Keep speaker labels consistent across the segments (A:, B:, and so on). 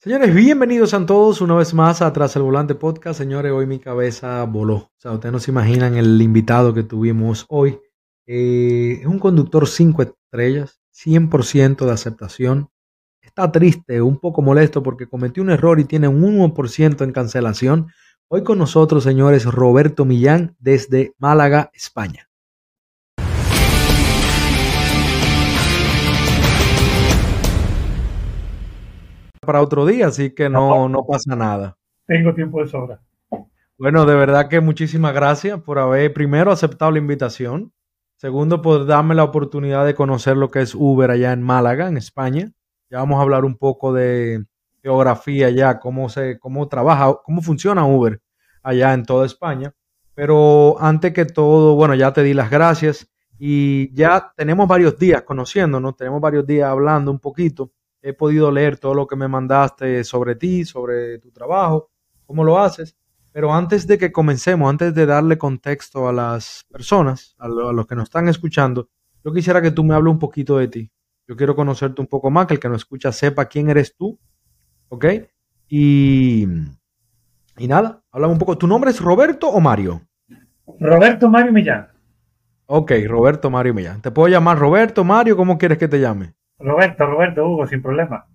A: Señores, bienvenidos a todos una vez más a Tras el Volante Podcast. Señores, hoy mi cabeza voló. O sea, ustedes no se imaginan el invitado que tuvimos hoy. Eh, es un conductor 5 estrellas, 100% de aceptación. Está triste, un poco molesto porque cometió un error y tiene un 1% en cancelación. Hoy con nosotros, señores, Roberto Millán desde Málaga, España. Para otro día, así que no, no pasa nada.
B: Tengo tiempo de sobra.
A: Bueno, de verdad que muchísimas gracias por haber primero aceptado la invitación, segundo por darme la oportunidad de conocer lo que es Uber allá en Málaga, en España. Ya vamos a hablar un poco de geografía allá, cómo se, cómo trabaja, cómo funciona Uber allá en toda España. Pero antes que todo, bueno, ya te di las gracias y ya tenemos varios días conociéndonos, tenemos varios días hablando un poquito he podido leer todo lo que me mandaste sobre ti, sobre tu trabajo, cómo lo haces. Pero antes de que comencemos, antes de darle contexto a las personas, a, los que nos están escuchando, yo quisiera que tú me hables un poquito de ti. Yo quiero conocerte un poco más, que el que nos escucha sepa quién eres tú, ¿ok? Y, y nada, háblame un poco. ¿Tu nombre es Roberto o Mario?
B: Roberto Mario Millán.
A: Ok, Roberto Mario Millán. ¿Te puedo llamar Roberto, Mario? ¿Cómo quieres que te llame?
B: Roberto, Roberto, Hugo, sin problema.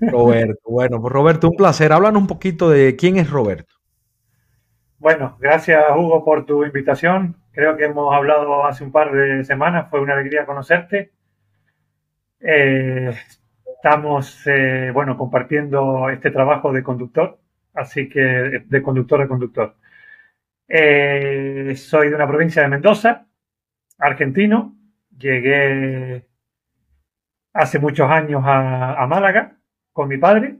A: Roberto, bueno, pues Roberto, un placer. Háblanos un poquito de quién es Roberto.
B: Bueno, gracias Hugo por tu invitación. Creo que hemos hablado hace un par de semanas, fue una alegría conocerte. Eh, estamos, eh, bueno, compartiendo este trabajo de conductor, así que de conductor a conductor. Eh, soy de una provincia de Mendoza, argentino. Llegué hace muchos años a, Málaga con mi padre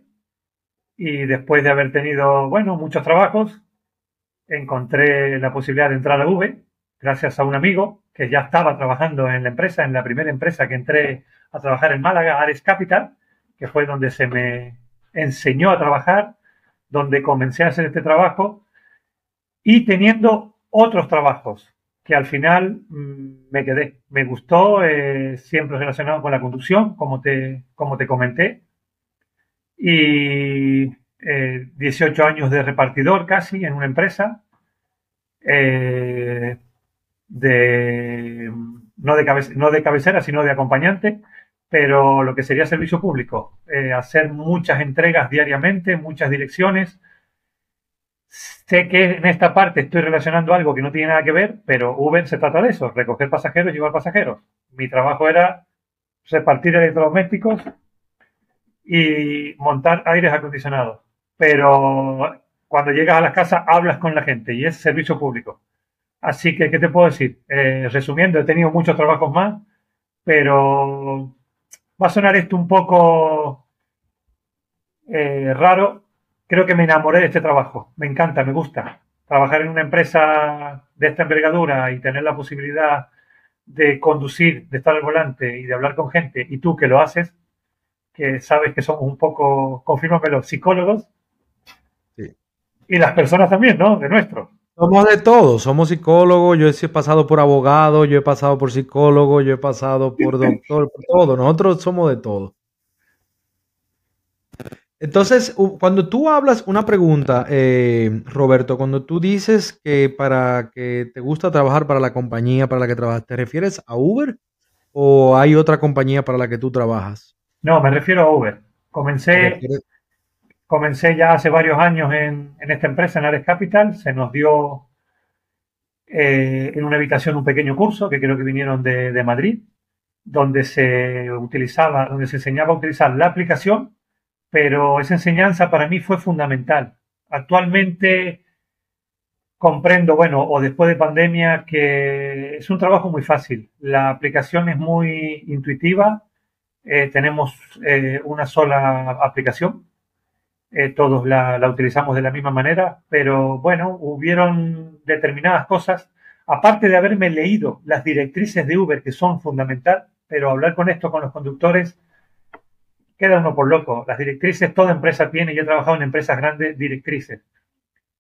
B: y después de haber tenido, bueno, muchos trabajos, encontré la posibilidad de entrar a V gracias a un amigo que ya estaba trabajando en la empresa, en la primera empresa que entré a trabajar en Málaga, Ares Capital, que fue donde se me enseñó a trabajar, donde comencé a hacer este trabajo y teniendo otros trabajos que al final mm, me quedé. Me gustó, eh, siempre relacionado con la conducción, como te, como te comenté. Y 18 eh, años de repartidor casi en una empresa. Eh, de, no, de no de cabecera, sino de acompañante, pero lo que sería servicio público. hacer muchas entregas diariamente, muchas direcciones, Sé que en esta parte estoy relacionando algo que no tiene nada que ver, pero Uber se trata de eso, recoger pasajeros y llevar pasajeros. Mi trabajo era repartir electrodomésticos y montar aires acondicionados. Pero cuando llegas a las casas hablas con la gente y es servicio público. Así que, ¿qué te puedo decir? Eh, resumiendo, he tenido muchos trabajos más, pero va a sonar esto un poco eh, raro, creo que me enamoré de este trabajo. Me encanta, me gusta. Trabajar en una empresa de esta envergadura y tener la posibilidad de conducir, de estar al volante y de hablar con gente, y tú que lo haces, que sabes que somos un poco, confírmamelo, psicólogos, sí. y las personas también, ¿no? De nuestro.
A: Somos de todo, somos psicólogos, yo he pasado por abogado, yo he pasado por psicólogo, yo he pasado por doctor, por todo, nosotros somos de todo. Entonces, cuando tú hablas una pregunta, eh, Roberto, cuando tú dices que para que te gusta trabajar para la compañía para la que trabajas, ¿te refieres a Uber o hay otra compañía para la que tú trabajas?
B: No, me refiero a Uber. Comencé, comencé ya hace varios años en, esta empresa, en Ares Capital. Se nos dio eh, en una habitación un pequeño curso que creo que vinieron de, de Madrid, donde se utilizaba, donde se enseñaba a utilizar la aplicación pero esa enseñanza para mí fue fundamental. Actualmente comprendo, bueno, o después de pandemia, que es un trabajo muy fácil. La aplicación es muy intuitiva. Eh, tenemos eh, una sola aplicación. Eh, todos la, la, utilizamos de la misma manera, pero bueno, hubieron determinadas cosas, aparte de haberme leído las directrices de Uber, que son fundamental, pero hablar con esto con los conductores queda uno por loco. Las directrices, toda empresa tiene, yo he trabajado en empresas grandes, directrices.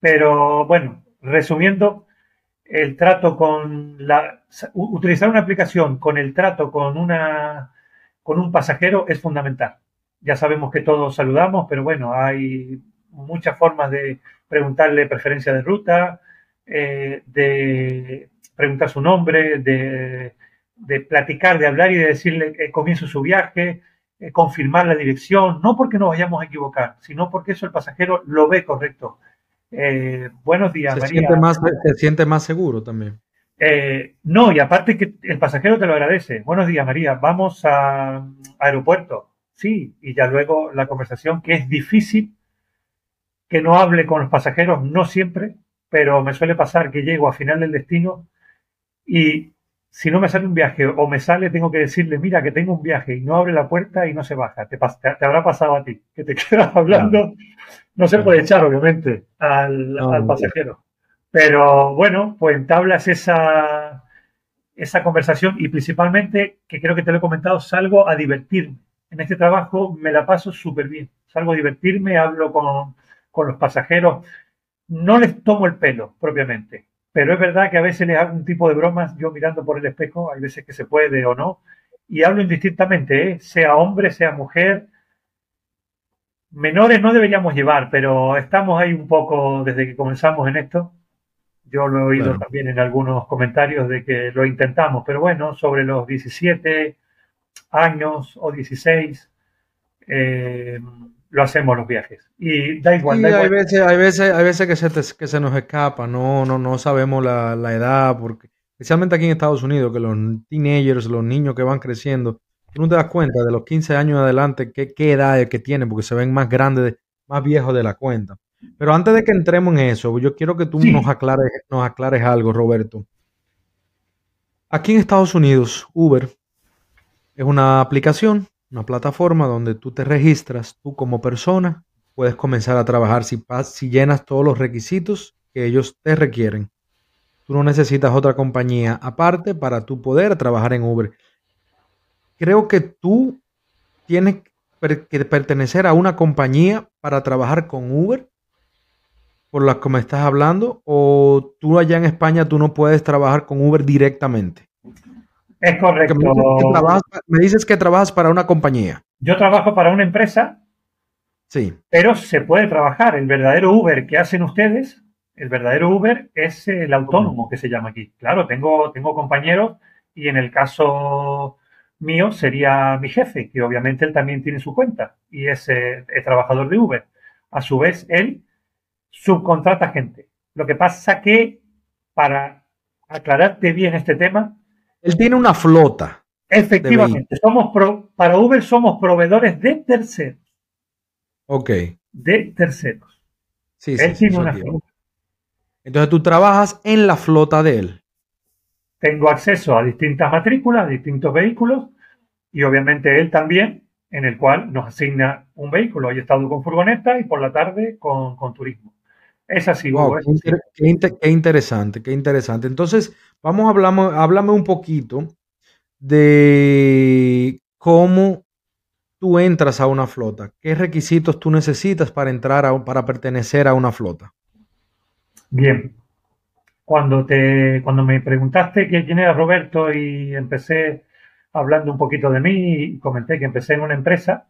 B: Pero bueno, resumiendo, el trato con la, utilizar una aplicación con el trato con una, con un pasajero es fundamental. Ya sabemos que todos saludamos, pero bueno, hay muchas formas de preguntarle preferencia de ruta, eh, de preguntar su nombre, de, de, platicar, de hablar y de decirle que comienzo su viaje, eh, confirmar la dirección, no porque nos vayamos a equivocar, sino porque eso el pasajero lo ve correcto. Eh, buenos días,
A: se
B: María.
A: Siente más, se siente más seguro también.
B: Eh, no, y aparte que el pasajero te lo agradece. Buenos días, María. Vamos a, aeropuerto. Sí, y ya luego la conversación, que es difícil que no hable con los pasajeros, no siempre, pero me suele pasar que llego a final del destino y si no me sale un viaje o me sale, tengo que decirle, mira, que tengo un viaje y no abre la puerta y no se baja. Te, te, habrá pasado a ti, que te quedas hablando. No se puede echar, obviamente, al, no, al pasajero. Pero bueno, pues entablas esa, esa conversación y principalmente, que creo que te lo he comentado, salgo a divertirme. En este trabajo me la paso súper bien. Salgo a divertirme, hablo con, con los pasajeros. No les tomo el pelo propiamente, pero es verdad que a veces les hago un tipo de bromas, yo mirando por el espejo, hay veces que se puede o no, y hablo indistintamente, ¿eh? sea hombre, sea mujer. Menores no deberíamos llevar, pero estamos ahí un poco desde que comenzamos en esto. Yo lo he oído claro. también en algunos comentarios de que lo intentamos, pero bueno, sobre los 17 años o 16, eh, lo hacemos los viajes. Y da igual.
A: Sí,
B: da igual.
A: Hay, veces, hay, veces, hay veces que se, te, que se nos escapa, no, no, no sabemos la, la, edad, porque especialmente aquí en Estados Unidos, que los teenagers, los niños que van creciendo, tú no te das cuenta de los 15 años adelante qué, qué edad es que tienen, porque se ven más grandes, más viejos de la cuenta. Pero antes de que entremos en eso, yo quiero que tú sí. nos, aclares, nos aclares algo, Roberto. Aquí en Estados Unidos, Uber es una aplicación una plataforma donde tú te registras, tú como persona, puedes comenzar a trabajar si, si llenas todos los requisitos que ellos te requieren. Tú no necesitas otra compañía aparte para tú poder trabajar en Uber. Creo que tú tienes que pertenecer a una compañía para trabajar con Uber, por las que me estás hablando, o tú allá en España tú no puedes trabajar con Uber directamente.
B: Es correcto.
A: Me dices, que trabajas, me dices, que trabajas, para una compañía.
B: Yo trabajo para una empresa.
A: Sí.
B: Pero se puede trabajar. El verdadero Uber que hacen ustedes, el verdadero Uber es el autónomo que se llama aquí. Claro, tengo, tengo compañeros y en el caso mío sería mi jefe, que obviamente él también tiene su cuenta y es eh, el trabajador de Uber. A su vez, él subcontrata gente. Lo que pasa que, para aclararte bien este tema,
A: él tiene una flota.
B: Efectivamente, somos pro, para Uber somos proveedores de terceros.
A: Ok.
B: De terceros.
A: Sí,
B: él
A: sí,
B: tiene
A: sí,
B: una flota.
A: Entonces tú trabajas en la flota de él.
B: Tengo acceso a distintas matrículas, a distintos vehículos, y obviamente él también, en el cual nos asigna un vehículo. Hoy he estado con furgoneta y por la tarde con, con turismo. Es así,
A: Wow,
B: Hugo, es
A: qué,
B: así.
A: inter- qué inter- qué interesante, qué interesante. Entonces, vamos a hablar, háblame un poquito de cómo tú entras a una flota. ¿Qué requisitos tú necesitas para entrar a, para pertenecer a una flota?
B: Bien. Cuando, te, cuando me preguntaste quién era Roberto y empecé hablando un poquito de mí y comenté que empecé en una empresa,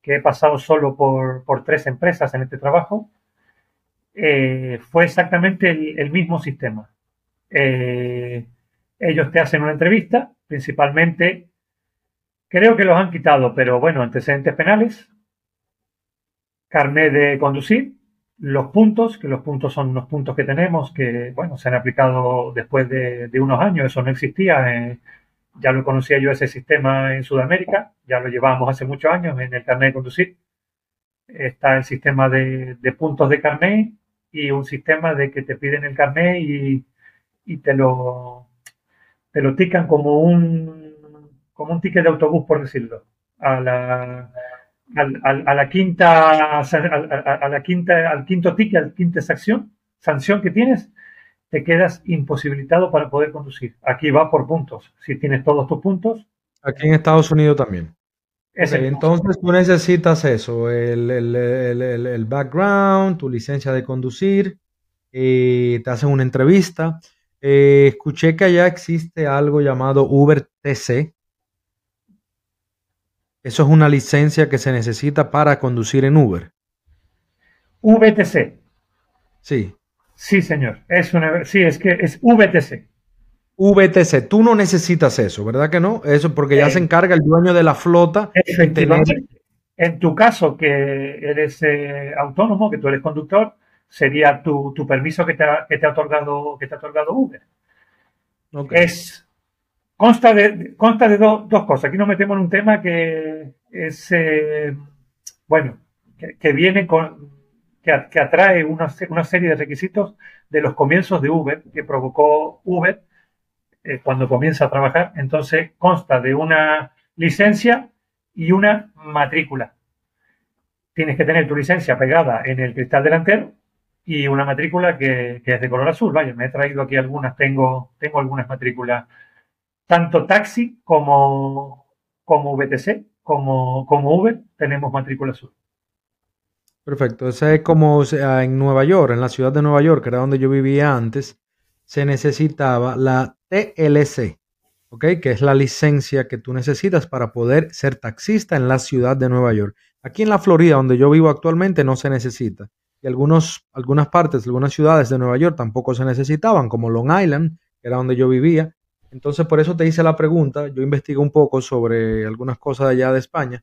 B: que he pasado solo por, por tres empresas en este trabajo, eh, fue exactamente el mismo sistema. Eh, ellos te hacen una entrevista, principalmente, creo que los han quitado, pero bueno, antecedentes penales, carnet de conducir, los puntos, que los puntos son unos puntos que tenemos que, bueno, se han aplicado después de, unos años, eso no existía, eh, ya lo conocía yo ese sistema en Sudamérica, ya lo llevábamos hace muchos años en el carnet de conducir. Está el sistema de, de puntos de carnet y un sistema de que te piden el carnet y, y te lo te lo tican como un como un ticket de autobús por decirlo a la al- al- a la quinta a, a- la quinta al quinto ticket al quinta sanción sanción que tienes te quedas imposibilitado para poder conducir aquí va por puntos si tienes todos tus puntos
A: Aquí en Estados Unidos también. entonces tú necesitas eso, el, el- el- el- background, tu licencia de conducir, eh, te hacen una entrevista. Eh, escuché que allá existe algo llamado Uber TC. eso es una licencia que se necesita para conducir en Uber.
B: VTC.
A: Sí.
B: Sí, señor. Es una, sí, es que es VTC.
A: VTC, tú no necesitas eso, ¿verdad que no? Eso porque ya se encarga el dueño de la flota.
B: Efectivamente. En tu caso, que eres eh, autónomo, que tú eres conductor, sería tu, permiso que te, ha, que te, ha, otorgado, que te ha otorgado Uber. Es, consta de, consta de dos cosas. Aquí nos metemos en un tema que es, eh, bueno, que, viene con, que, atrae una, una, serie de requisitos de los comienzos de Uber, que provocó Uber eh, cuando comienza a trabajar. Entonces, consta de una licencia y una matrícula. Tienes que tener tu licencia pegada en el cristal delantero y una matrícula que, es de color azul. Vaya, me he traído aquí algunas, tengo, tengo algunas matrículas, tanto taxi como, como VTC, como, como Uber, tenemos matrícula azul.
A: Perfecto, ese es como en Nueva York, en la ciudad de Nueva York, que era donde yo vivía antes, se necesitaba la TLC, que es la licencia que tú necesitas para poder ser taxista en la ciudad de Nueva York. Aquí en la Florida, donde yo vivo actualmente, no se necesita. Y algunos, algunas partes, algunas ciudades de Nueva York tampoco se necesitaban, como Long Island, que era donde yo vivía. Entonces, por eso te hice la pregunta. Yo investigué un poco sobre algunas cosas allá de España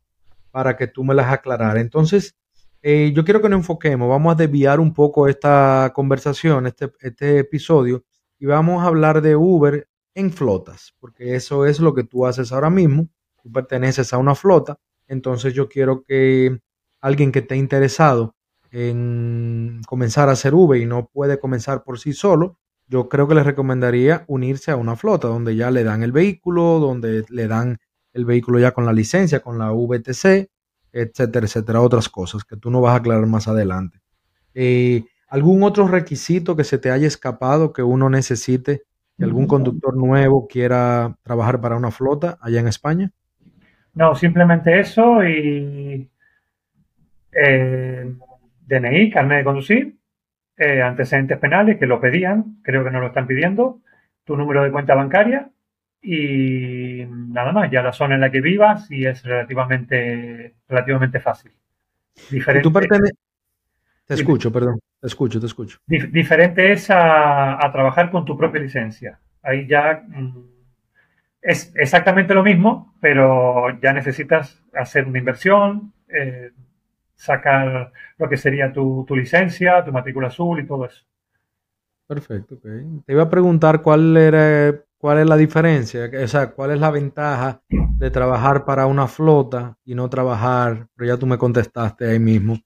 A: para que tú me las aclararas. Entonces, eh, yo quiero que nos enfoquemos. Vamos a desviar un poco esta conversación, este, este episodio, y vamos a hablar de Uber en flotas, porque eso es lo que tú haces ahora mismo, tú perteneces a una flota, entonces yo quiero que alguien que esté interesado en comenzar a hacer Uber y no puede comenzar por sí solo, yo creo que les recomendaría unirse a una flota donde ya le dan el vehículo, donde le dan el vehículo ya con la licencia, con la VTC, etcétera, etcétera, otras cosas que tú no vas a aclarar más adelante. Eh, ¿Algún otro requisito que se te haya escapado que uno necesite que algún conductor nuevo quiera trabajar para una flota allá en España?
B: No, simplemente eso y eh, DNI, carnet de conducir, eh, antecedentes penales que lo pedían, creo que no lo están pidiendo, tu número de cuenta bancaria y nada más, ya la zona en la que vivas y es relativamente, relativamente fácil.
A: Diferente, ¿Tú Te escucho, perdón. Te escucho, te escucho.
B: diferente es a, trabajar con tu propia licencia. Ahí ya mm, es exactamente lo mismo, pero ya necesitas hacer una inversión, eh, sacar lo que sería tu, licencia, tu matrícula azul y todo eso.
A: Perfecto, Te iba a preguntar cuál era cuál es la diferencia, o sea, cuál es la ventaja de trabajar para una flota y no trabajar, pero ya tú me contestaste ahí mismo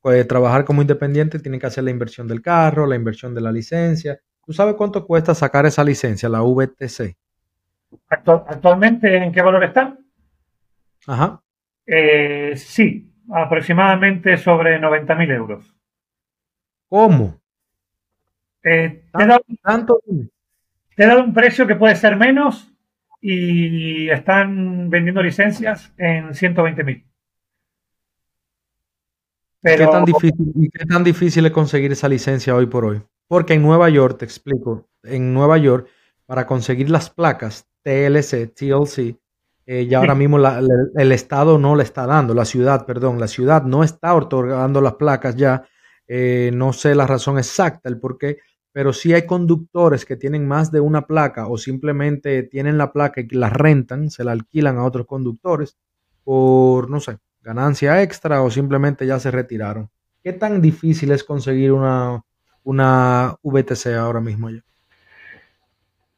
A: pues, trabajar como independiente tiene que hacer la inversión del carro, la inversión de la licencia. ¿Tú sabes cuánto cuesta sacar esa licencia, la VTC?
B: ¿Actualmente en qué valor están?
A: Ajá.
B: Eh, sí, aproximadamente sobre 90.000 euros.
A: ¿Cómo?
B: Eh, te, he dado, te he dado un precio que puede ser menos y están vendiendo licencias en 120.000.
A: ¿Qué, tan difícil, ¿Qué tan difícil es conseguir esa licencia hoy por hoy? Porque en Nueva York, te explico, en Nueva York, para conseguir las placas TLC, TLC, eh, ya ahora mismo el Estado no le está dando, la ciudad, perdón, la ciudad no está otorgando las placas ya. Eh, no sé la razón exacta, el por qué, pero sí hay conductores que tienen más de una placa o simplemente tienen la placa y la rentan, se la alquilan a otros conductores por, no sé, ganancia extra o simplemente ya se retiraron. ¿Qué tan difícil es conseguir una, una VTC ahora mismo ya?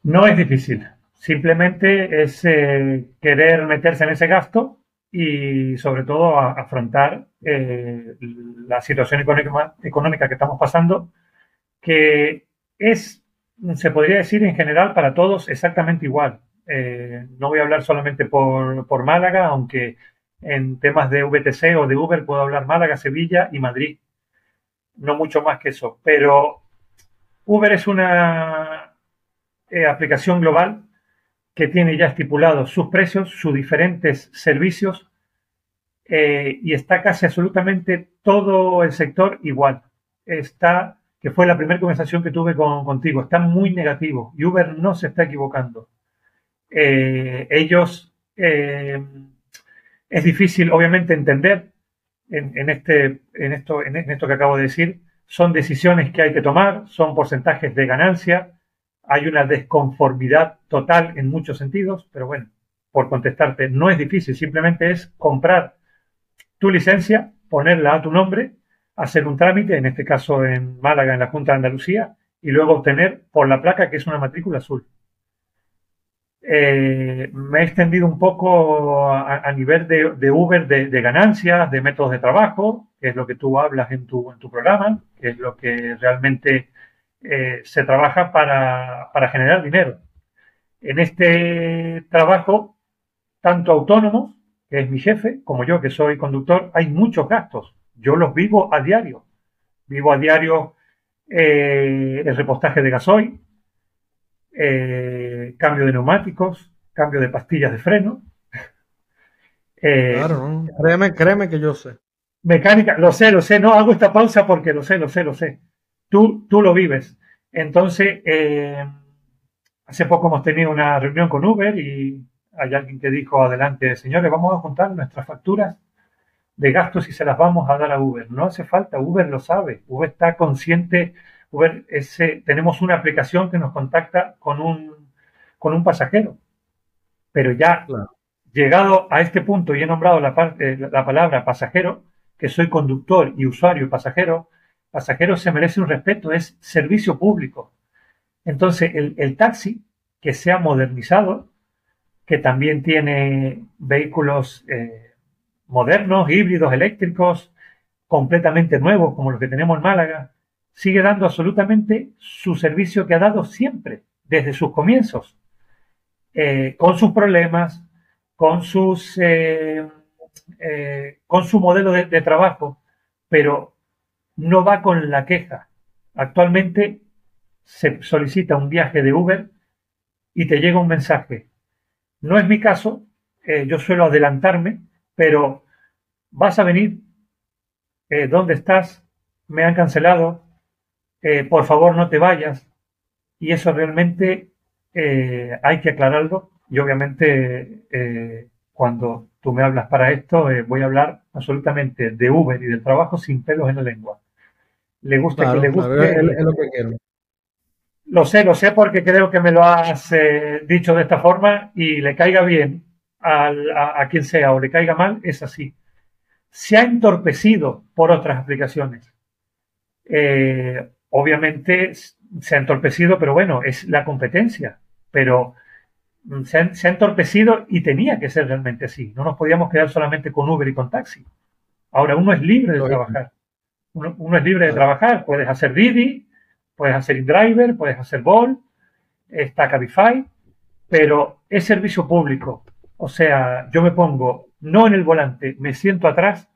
B: No es difícil. Simplemente es eh, querer meterse en ese gasto y sobre todo afrontar eh, la situación económica, que estamos pasando, que es, se podría decir en general para todos exactamente igual. Eh, no voy a hablar solamente por, por Málaga, aunque en temas de VTC o de Uber puedo hablar Málaga, Sevilla y Madrid. No mucho más que eso. Pero Uber es una aplicación global que tiene ya estipulados sus precios, sus diferentes servicios eh, y está casi absolutamente todo el sector igual. Está, que fue la primera conversación que tuve contigo, está muy negativo y Uber no se está equivocando. Eh, ellos Es difícil, obviamente, entender en, este, en, esto, en esto que acabo de decir. Son decisiones que hay que tomar, son porcentajes de ganancia, hay una desconformidad total en muchos sentidos, pero bueno, por contestarte, no es difícil, simplemente es comprar tu licencia, ponerla a tu nombre, hacer un trámite, en este caso en Málaga, en la Junta de Andalucía, y luego obtener por la placa que es una matrícula azul. Eh, me he extendido un poco a, nivel de, Uber, de, ganancias, de métodos de trabajo, que es lo que tú hablas en tu, en tu programa, que es lo que realmente eh, se trabaja para, para generar dinero. En este trabajo, tanto autónomos, que es mi jefe, como yo, que soy conductor, hay muchos gastos. Yo los vivo a diario. Vivo a diario eh, el repostaje de gasoil, eh, cambio de neumáticos, cambio de pastillas de freno.
A: Claro, créeme, créeme que yo sé.
B: Mecánica, lo sé, lo sé, no hago esta pausa porque lo sé, lo sé, lo sé. Tú, tú lo vives. Entonces, hace poco hemos tenido una reunión con Uber y hay alguien que dijo adelante, señores, vamos a juntar nuestras facturas de gastos y se las vamos a dar a Uber. No hace falta, Uber lo sabe, Uber está consciente, Uber ese, tenemos una aplicación que nos contacta con un, con un pasajero. Pero ya llegado a este punto y he nombrado la, eh, la palabra pasajero, que soy conductor y usuario y pasajero, pasajero se merece un respeto, es servicio público. Entonces, el, taxi que se ha modernizado, que también tiene vehículos eh, modernos, híbridos, eléctricos, completamente nuevos, como los que tenemos en Málaga, sigue dando absolutamente su servicio que ha dado siempre, desde sus comienzos, eh, con sus problemas, con, sus, eh, con su modelo de, de trabajo, pero no va con la queja. Actualmente se solicita un viaje de Uber y te llega un mensaje. No es mi caso, yo suelo adelantarme pero vas a venir, eh, ¿dónde estás? Me han cancelado, eh, por favor no te vayas. Y eso realmente eh, hay que aclararlo y obviamente cuando tú me hablas para esto voy a hablar absolutamente de Uber y del trabajo sin pelos en la lengua. Le gusta que le guste. lo que quiero. Lo sé, lo sé porque creo que me lo has dicho de esta forma y le caiga bien a, quien sea o le caiga mal, es así. Se ha entorpecido por otras aplicaciones. Eh, obviamente se ha entorpecido, pero bueno, es la competencia. Pero mm, se ha, entorpecido y tenía que ser realmente así. No nos podíamos quedar solamente con Uber y con taxi. Ahora uno es libre de trabajar. Uno, es libre de trabajar. Puedes hacer Didi, puedes hacer InDriver, puedes hacer Ball, está Cabify, pero es servicio público. O sea, yo me pongo no en el volante, me siento atrás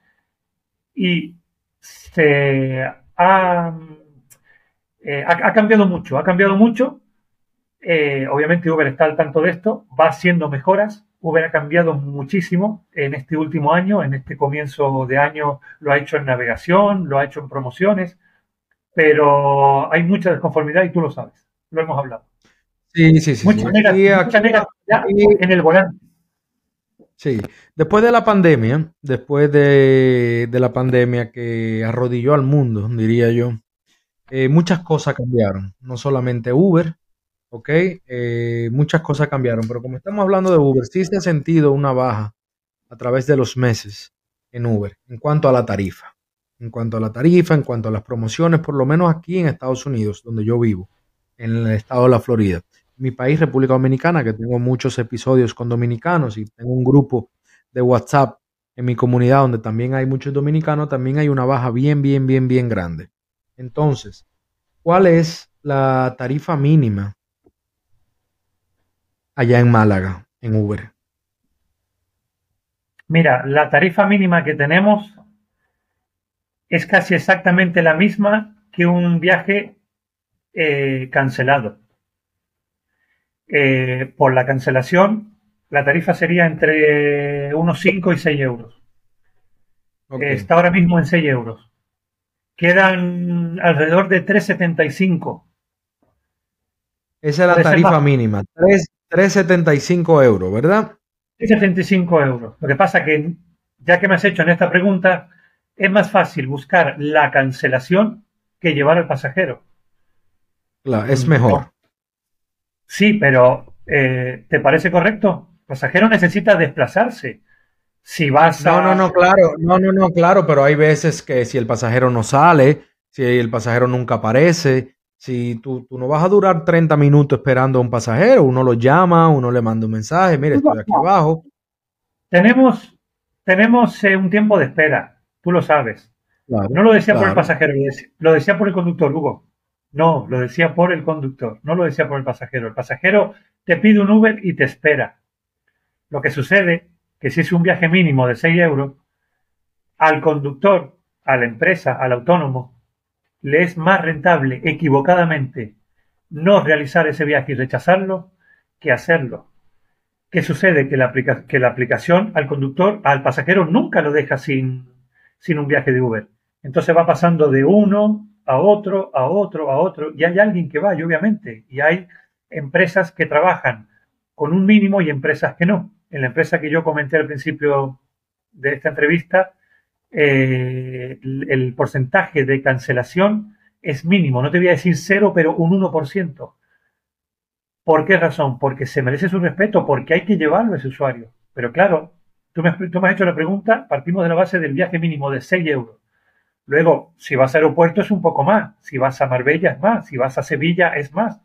B: y se ha, eh, cambiado mucho, ha cambiado mucho. Eh, obviamente Uber está al tanto de esto, va haciendo mejoras. Uber ha cambiado muchísimo en este último año, en este comienzo de año lo ha hecho en navegación, lo ha hecho en promociones, pero hay mucha desconformidad y tú lo sabes, lo hemos hablado.
A: Sí, sí, sí.
B: Mucha, negatividad en el volante.
A: Sí, después de la pandemia, después de, la pandemia que arrodilló al mundo, diría yo, eh, muchas cosas cambiaron. No solamente Uber, ¿ok? Eh, muchas cosas cambiaron, pero como estamos hablando de Uber, sí se ha sentido una baja a través de los meses en Uber en cuanto a la tarifa. En cuanto a la tarifa, en cuanto a las promociones, por lo menos aquí en Estados Unidos, donde yo vivo, en el estado de la Florida mi país, República Dominicana, que tengo muchos episodios con dominicanos y tengo un grupo de WhatsApp en mi comunidad donde también hay muchos dominicanos, también hay una baja bien, bien, bien, bien grande. Entonces, ¿cuál es la tarifa mínima allá en Málaga, en Uber?
B: Mira, la tarifa mínima que tenemos es casi exactamente la misma que un viaje eh, cancelado. Eh, por la cancelación, la tarifa sería entre unos 5 y 6 euros. está ahora mismo en 6 euros. Quedan alrededor de 3,75.
A: Esa es la tarifa mínima, 3,75 euros, ¿verdad?
B: 3,75 euros. Lo que pasa que ya que me has hecho en esta pregunta, es más fácil buscar la cancelación que llevar al pasajero.
A: Claro, es mejor.
B: Sí, pero eh, ¿te parece correcto? El pasajero necesita desplazarse. Si vas
A: a... No, no, no, claro, no, no, no, claro, pero hay veces que si el pasajero no sale, si el pasajero nunca aparece, si tú, tú, no vas a durar 30 minutos esperando a un pasajero, uno lo llama, uno le manda un mensaje, mire, estoy aquí abajo.
B: Tenemos, tenemos eh, un tiempo de espera, tú lo sabes. no lo decía por el pasajero, lo decía por el conductor, Hugo. No, lo decía por el conductor, no lo decía por el pasajero. El pasajero te pide un Uber y te espera. Lo que sucede que si es un viaje mínimo de 6 euros, al conductor, a la empresa, al autónomo, le es más rentable equivocadamente no realizar ese viaje y rechazarlo que hacerlo. ¿Qué sucede? Que la, que la aplicación al conductor, al pasajero, nunca lo deja sin, sin un viaje de Uber. Entonces va pasando de uno a otro, a otro, a otro, y hay alguien que vaya, obviamente, y hay empresas que trabajan con un mínimo y empresas que no. En la empresa que yo comenté al principio de esta entrevista, eh, el, porcentaje de cancelación es mínimo. No te voy a decir cero, pero un 1%. ¿Por qué razón? Porque se merece su respeto, porque hay que llevarlo a ese usuario. Pero claro, tú me, tú me has hecho la pregunta, partimos de la base del viaje mínimo de 6 euros. Luego, si vas a aeropuerto es un poco más, si vas a Marbella es más, si vas a Sevilla es más.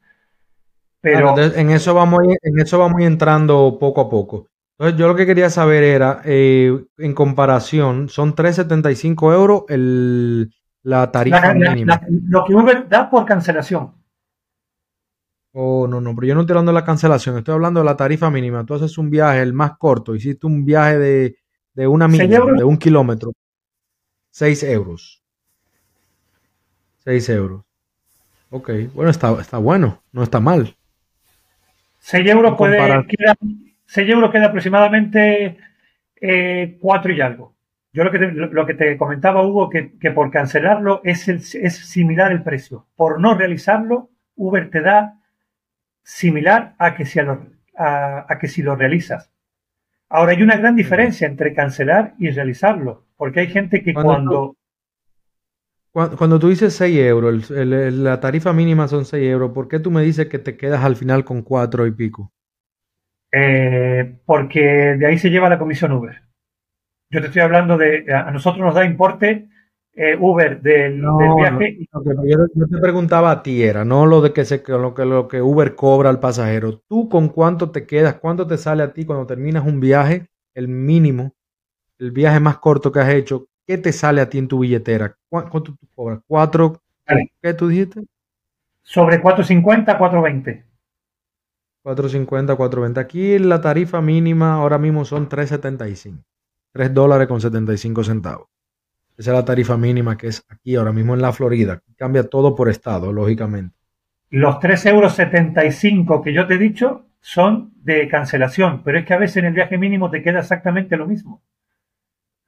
A: Pero en eso vamos en eso vamos entrando poco a poco. Entonces, yo lo que quería saber era, eh, en comparación, son 3.75 euros el, la tarifa mínima.
B: lo que Uber da por cancelación.
A: Oh, no, no, pero yo no estoy hablando de la cancelación, estoy hablando de la tarifa mínima. Tú haces un viaje, el más corto, hiciste un viaje de, de una milla, de un kilómetro. 6 euros. 6 euros. Ok, bueno, está, está bueno, no está mal.
B: 6 euros puede, 6 euros queda aproximadamente eh, 4 y algo. Yo lo que te, lo que te comentaba, Hugo, que, que por cancelarlo es, es similar el precio. Por no realizarlo, Uber te da similar a que, si a, lo, a, que si lo realizas. Ahora, hay una gran diferencia entre cancelar y realizarlo, porque hay gente que cuando...
A: Cuando, cuando, tú dices 6 euros, la tarifa mínima son 6 euros, ¿por qué tú me dices que te quedas al final con 4 y pico?
B: Eh, porque de ahí se lleva la comisión Uber. Yo te estoy hablando de, a nosotros nos da importe eh, Uber del, viaje.
A: yo, te preguntaba a ti, era, no lo de que, se, lo, que, lo que Uber cobra al pasajero. ¿Tú con cuánto te quedas? ¿Cuánto te sale a ti cuando terminas un viaje? El mínimo, el viaje más corto que has hecho. ¿Qué te sale a ti en tu billetera? ¿Cuánto tú cobras? ¿Cuatro? ¿Qué tú dijiste?
B: Sobre 4.50, 4.20.
A: 4.50, 4.20. Aquí la tarifa mínima ahora mismo son 3.75. 3 dólares con 75 centavos. Esa es la tarifa mínima que es aquí ahora mismo en la Florida. Cambia todo por estado, lógicamente.
B: Los 3,75 euros que yo te he dicho son de cancelación, pero es que a veces en el viaje mínimo te queda exactamente lo mismo.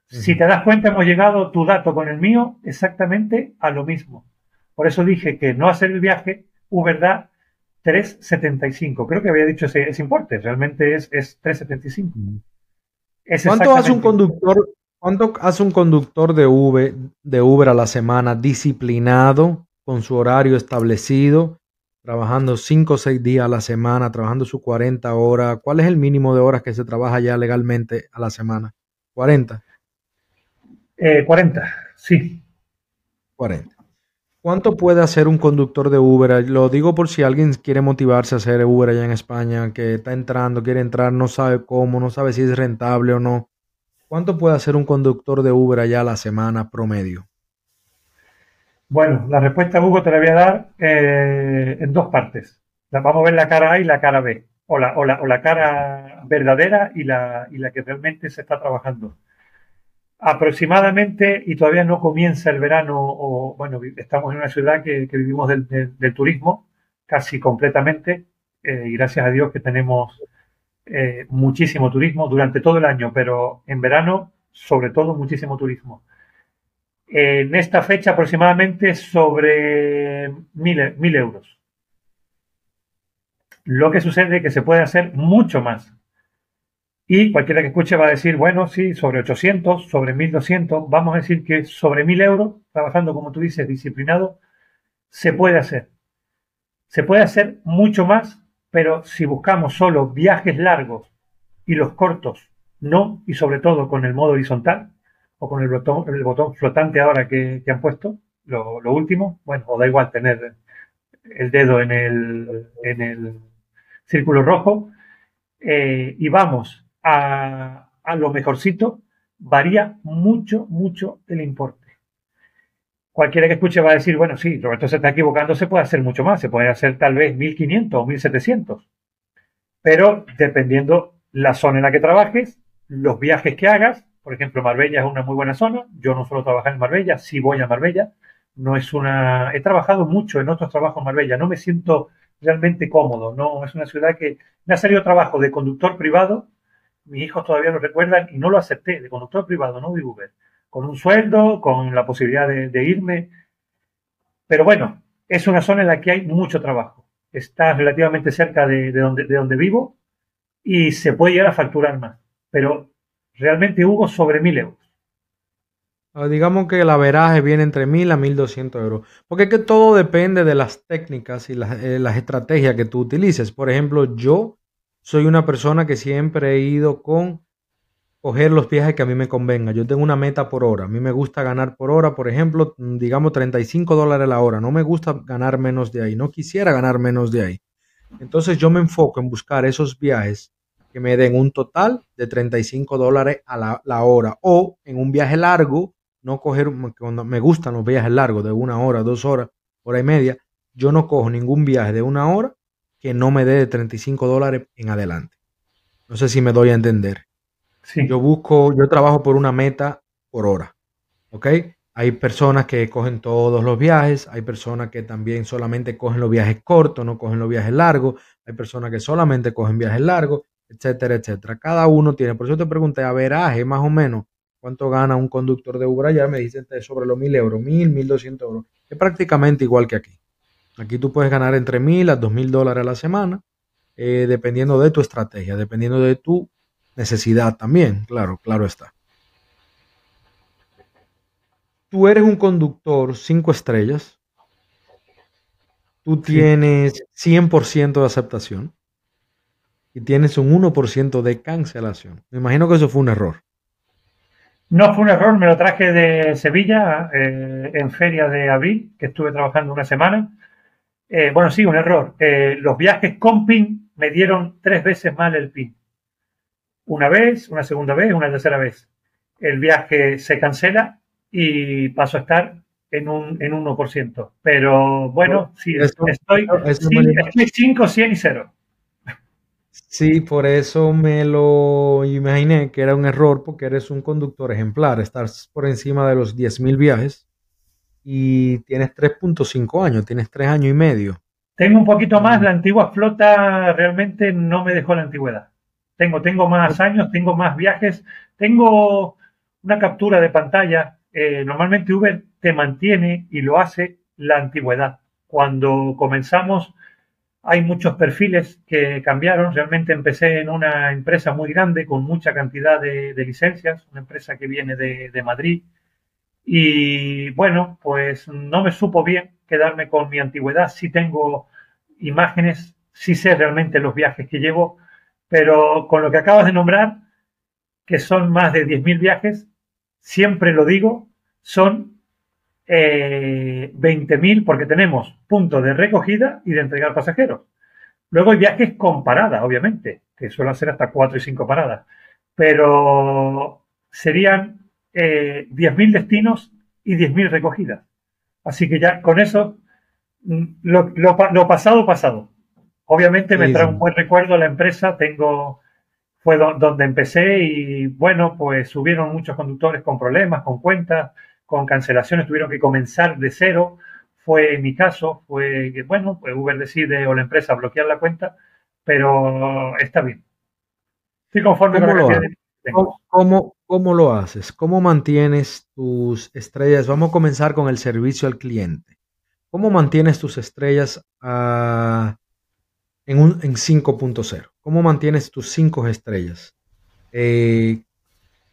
B: Si te das cuenta, hemos llegado tu dato con el mío exactamente a lo mismo. Por eso dije que no hacer el viaje, Uber da 3,75. Creo que había dicho ese, importe, realmente es, es 3,75.
A: ¿Cuánto hace un conductor? ¿Cuánto hace un conductor de Uber, de Uber a la semana disciplinado, con su horario establecido, trabajando 5 o 6 días a la semana, trabajando sus 40 horas? ¿Cuál es el mínimo de horas que se trabaja ya legalmente a la semana? ¿40?
B: Eh, 40, sí.
A: 40. ¿Cuánto puede hacer un conductor de Uber? Lo digo por si alguien quiere motivarse a hacer Uber allá en España, que está entrando, quiere entrar, no sabe cómo, no sabe si es rentable o no. ¿Cuánto puede hacer un conductor de Uber allá a la semana promedio?
B: Bueno, la respuesta, Hugo, te la voy a dar eh, en dos partes. Vamos a ver la cara A y la cara B, o la, o la, cara verdadera y la, y la que realmente se está trabajando aproximadamente, y todavía no comienza el verano, o bueno, estamos en una ciudad que, vivimos del, turismo casi completamente, eh, y gracias a Dios que tenemos eh, muchísimo turismo durante todo el año, pero en verano, sobre todo, muchísimo turismo. En esta fecha aproximadamente sobre mil, mil euros. Lo que sucede es que se puede hacer mucho más. Y cualquiera que escuche va a decir, bueno, sí, sobre 800, sobre 1200, vamos a decir que sobre 1000 euros, trabajando como tú dices, disciplinado, se puede hacer. Se puede hacer mucho más, pero si buscamos solo viajes largos y los cortos, no, y sobre todo con el modo horizontal o con el botón, el botón flotante ahora que, han puesto, lo, último, bueno, o da igual tener el dedo en el, en el círculo rojo, eh, y vamos a, lo mejorcito, varía mucho, mucho el importe. Cualquiera que escuche va a decir, bueno, sí, Roberto se está equivocando, se puede hacer mucho más, se puede hacer tal vez 1500 o 1700. Pero dependiendo la zona en la que trabajes, los viajes que hagas, por ejemplo, Marbella es una muy buena zona, yo no suelo trabajar en Marbella, sí voy a Marbella, no es una, he trabajado mucho en otros trabajos en Marbella, no me siento realmente cómodo, no, es una ciudad que me ha salido trabajo de conductor privado, mis hijos todavía lo recuerdan y no lo acepté, de conductor privado, no de Uber con un sueldo, con la posibilidad de, irme. Pero bueno, es una zona en la que hay mucho trabajo. Está relativamente cerca de, donde, de donde vivo y se puede llegar a facturar más. Pero realmente hubo sobre mil euros.
A: Ah, digamos que el averaje viene entre mil a mil doscientos euros. Porque es que todo depende de las técnicas y las, eh, las estrategias que tú utilices. Por ejemplo, yo soy una persona que siempre he ido con coger los viajes que a mí me convenga. Yo tengo una meta por hora. A mí me gusta ganar por hora, por ejemplo, mm, digamos 35 dólares la hora. No me gusta ganar menos de ahí. No quisiera ganar menos de ahí. Entonces yo me enfoco en buscar esos viajes que me den un total de 35 dólares a la, hora. O en un viaje largo, no coger, cuando me gustan los viajes largos de una hora, dos horas, hora y media, yo no cojo ningún viaje de una hora que no me dé de 35 dólares en adelante. No sé si me doy a entender. Yo busco, yo trabajo por una meta por hora. ¿Ok? Hay personas que cogen todos los viajes, hay personas que también solamente cogen los viajes cortos, no cogen los viajes largos, hay personas que solamente cogen viajes largos, etcétera, etcétera. Cada uno tiene, por eso te pregunté, a veraje más o menos, ¿cuánto gana un conductor de Uber allá? Me dicen sobre los mil euros, mil, mil doscientos euros. Es prácticamente igual que aquí. Aquí tú puedes ganar entre mil a dos mil dólares a la semana, eh, dependiendo de tu estrategia, dependiendo de tu necesidad también, claro, claro está. Tú eres un conductor cinco estrellas, tú tienes 100% de aceptación y tienes un 1% de cancelación. Me imagino que eso fue un error.
B: No fue un error, me lo traje de Sevilla eh, en feria de abril, que estuve trabajando una semana. Eh, bueno, sí, un error. Eh, los viajes con PIN me dieron tres veces mal el PIN una vez, una segunda vez, una tercera vez. El viaje se cancela y paso a estar en un, en 1%. Pero bueno, sí, estoy, estoy 5, 100 y 0.
A: Sí, por eso me lo imaginé que era un error, porque eres un conductor ejemplar. Estás por encima de los 10.000 viajes y tienes 3.5 años, tienes 3 años y medio.
B: Tengo un poquito más, mm. la antigua flota realmente no me dejó la antigüedad. Tengo, tengo más años, tengo más viajes, tengo una captura de pantalla. Eh, normalmente Uber te mantiene y lo hace la antigüedad. Cuando comenzamos hay muchos perfiles que cambiaron. Realmente empecé en una empresa muy grande con mucha cantidad de, licencias, una empresa que viene de, de, Madrid. Y bueno, pues no me supo bien quedarme con mi antigüedad. Sí tengo imágenes, sí sé realmente los viajes que llevo, pero con lo que acabas de nombrar, que son más de 10.000 viajes, siempre lo digo, son eh, 20.000 porque tenemos puntos de recogida y de entregar pasajeros. Luego hay viajes con parada, obviamente, que suelen ser hasta 4 y 5 paradas, pero serían eh, 10.000 destinos y 10.000 recogidas. Así que ya con eso, mm, lo, lo pasado, pasado. Obviamente me trae un buen recuerdo la empresa, tengo, fue donde empecé y bueno, pues hubieron muchos conductores con problemas, con cuentas, con cancelaciones, tuvieron que comenzar de cero. Fue en mi caso, fue que bueno, pues Uber decide o la empresa bloquear la cuenta, pero está bien.
A: Estoy conforme ¿Cómo, lo ¿Cómo, ¿Cómo, ¿Cómo lo haces? ¿Cómo mantienes tus estrellas? Vamos a comenzar con el servicio al cliente. ¿Cómo mantienes tus estrellas a, en, en 5.0? ¿Cómo mantienes tus 5 estrellas? Eh,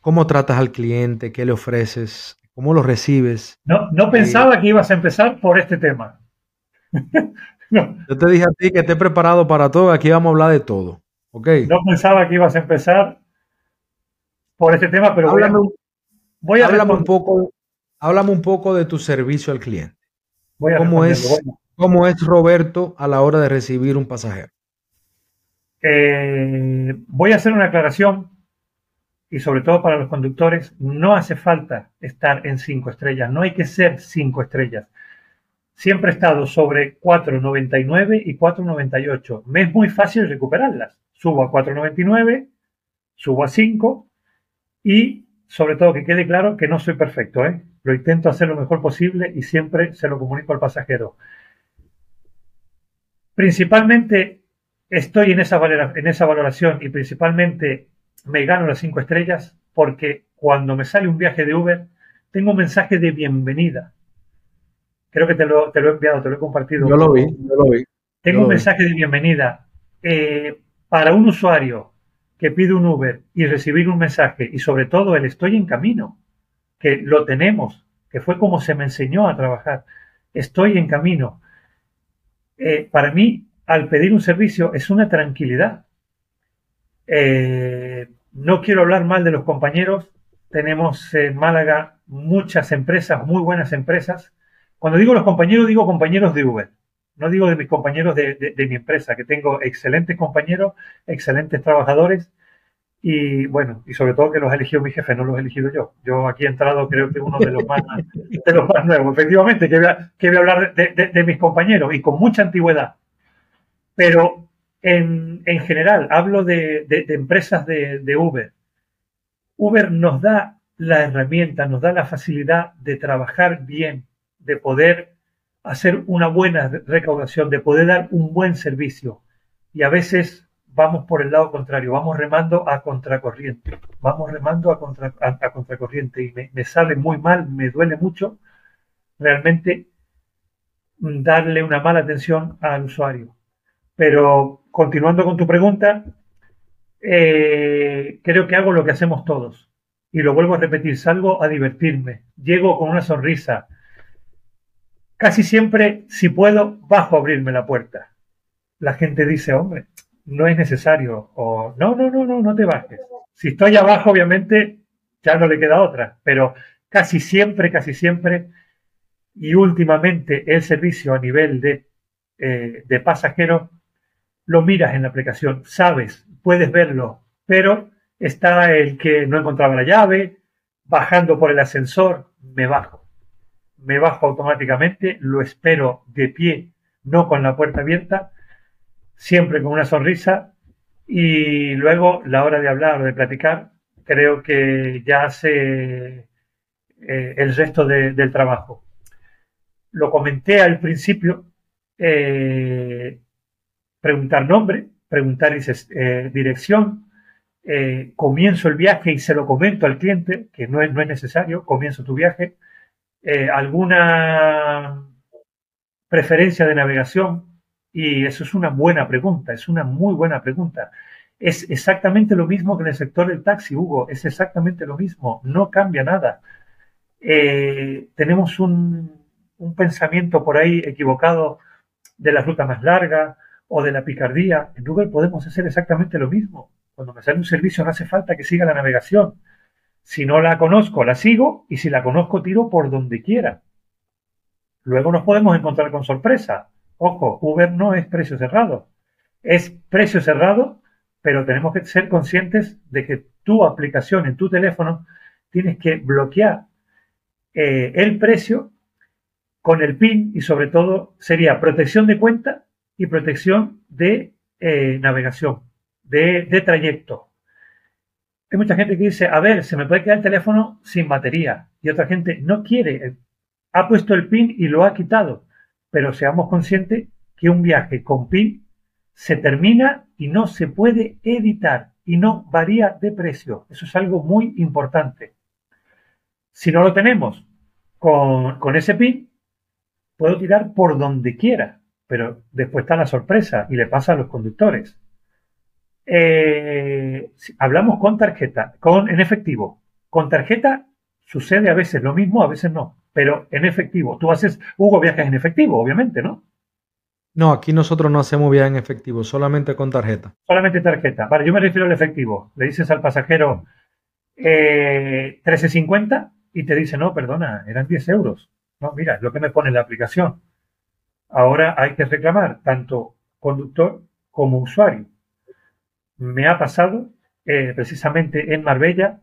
A: ¿Cómo tratas al cliente? ¿Qué le ofreces? ¿Cómo lo recibes?
B: No, no pensaba que ibas a empezar por este tema.
A: Yo te dije a ti que esté preparado para todo, aquí vamos a hablar de todo. Okay.
B: No pensaba que ibas a empezar por este tema, pero
A: háblame, voy a, un poco, háblame un poco de tu servicio al cliente. ¿Cómo, es, ¿Cómo es Roberto a la hora de recibir un pasajero?
B: Eh, voy a hacer una aclaración y sobre todo para los conductores, no hace falta estar en cinco estrellas, no hay que ser cinco estrellas. Siempre he estado sobre 4,99 y 4,98. Me es muy fácil recuperarlas. Subo a 4,99, subo a 5 y sobre todo que quede claro que no soy perfecto. ¿eh? Lo intento hacer lo mejor posible y siempre se lo comunico al pasajero. Principalmente estoy en esa, en esa valoración y principalmente me gano las cinco estrellas porque cuando me sale un viaje de Uber, tengo un mensaje de bienvenida. Creo que te lo, te lo he enviado, te lo he compartido.
A: Yo lo vi, yo lo vi.
B: Tengo un mensaje de bienvenida. Eh, para un usuario que pide un Uber y recibir un mensaje, y sobre todo el estoy en camino, que lo tenemos, que fue como se me enseñó a trabajar. Estoy en camino. Eh, para mí, al pedir un servicio, es una tranquilidad. Eh, no quiero hablar mal de los compañeros. Tenemos en Málaga muchas empresas, muy buenas empresas. Cuando digo los compañeros, digo compañeros de Uber. No digo de mis compañeros de, mi empresa, que tengo excelentes compañeros, excelentes trabajadores y bueno, y sobre todo que los ha elegido mi jefe, no los he elegido yo. Yo aquí he entrado, creo que uno de los más, de los más nuevos. Efectivamente, que voy a, que voy a hablar de, mis compañeros y con mucha antigüedad. Pero en, general, hablo de, empresas de, Uber. Uber nos da la herramienta, nos da la facilidad de trabajar bien, de poder hacer una buena recaudación, de poder dar un buen servicio. Y a veces vamos por el lado contrario, vamos remando a contracorriente, vamos remando a, contra, contracorriente y me, me, sale muy mal, me duele mucho realmente darle una mala atención al usuario. Pero continuando con tu pregunta, eh, creo que hago lo que hacemos todos. Y lo vuelvo a repetir, salgo a divertirme, llego con una sonrisa. Casi siempre, si puedo, bajo a abrirme la puerta. La gente dice, hombre, no es necesario. O no, no, no, no, no te bajes. Si estoy abajo, obviamente, ya no le queda otra. Pero casi siempre, casi siempre, y últimamente el servicio a nivel de, eh, de pasajero lo miras en la aplicación, sabes, puedes verlo, pero está el que no encontraba la llave, bajando por el ascensor, me bajo. Me bajo automáticamente, lo espero de pie, no con la puerta abierta, siempre con una sonrisa y luego la hora de hablar o de platicar, creo que ya hace eh, el resto del trabajo. Lo comenté al principio, eh, preguntar nombre, preguntar eh, dirección, comienzo el viaje y se lo comento al cliente, que no es, no es necesario, comienzo tu viaje, eh, alguna preferencia de navegación, y eso es una buena pregunta, es una muy buena pregunta. Es exactamente lo mismo que en el sector del taxi, Hugo, es exactamente lo mismo, no cambia nada. tenemos un, un pensamiento por ahí equivocado de la ruta más larga, o de la picardía, en Google podemos hacer exactamente lo mismo. Cuando me sale un servicio no hace falta que siga la navegación. Si no la conozco, la sigo y si la conozco, tiro por donde quiera. Luego nos podemos encontrar con sorpresa. Ojo, Uber no es precio cerrado. Es precio cerrado, pero tenemos que ser conscientes de que tu aplicación en tu teléfono tienes que bloquear eh, el precio con el PIN y sobre todo sería protección de cuenta y protección de eh, navegación, de, trayecto. Hay mucha gente que dice, a ver, se me puede quedar el teléfono sin batería. Y otra gente no quiere, ha puesto el PIN y lo ha quitado. Pero seamos conscientes que un viaje con PIN se termina y no se puede editar y no varía de precio. Eso es algo muy importante. Si no lo tenemos con, con ese PIN, puedo tirar por donde quiera pero después está la sorpresa y le pasa a los conductores. Eh, hablamos con tarjeta, con en efectivo. Con tarjeta sucede a veces lo mismo, a veces no, pero en efectivo. Tú haces, Hugo, viajes en efectivo, obviamente, ¿no?
A: No, aquí nosotros no hacemos viajes en efectivo, solamente con tarjeta.
B: Solamente tarjeta. Vale, yo me refiero al efectivo. Le dices al pasajero eh, 13.50 y te dice, no, perdona, eran 10 euros. No, mira, es lo que me pone la aplicación. Ahora hay que reclamar tanto conductor como usuario. Me ha pasado eh, precisamente en Marbella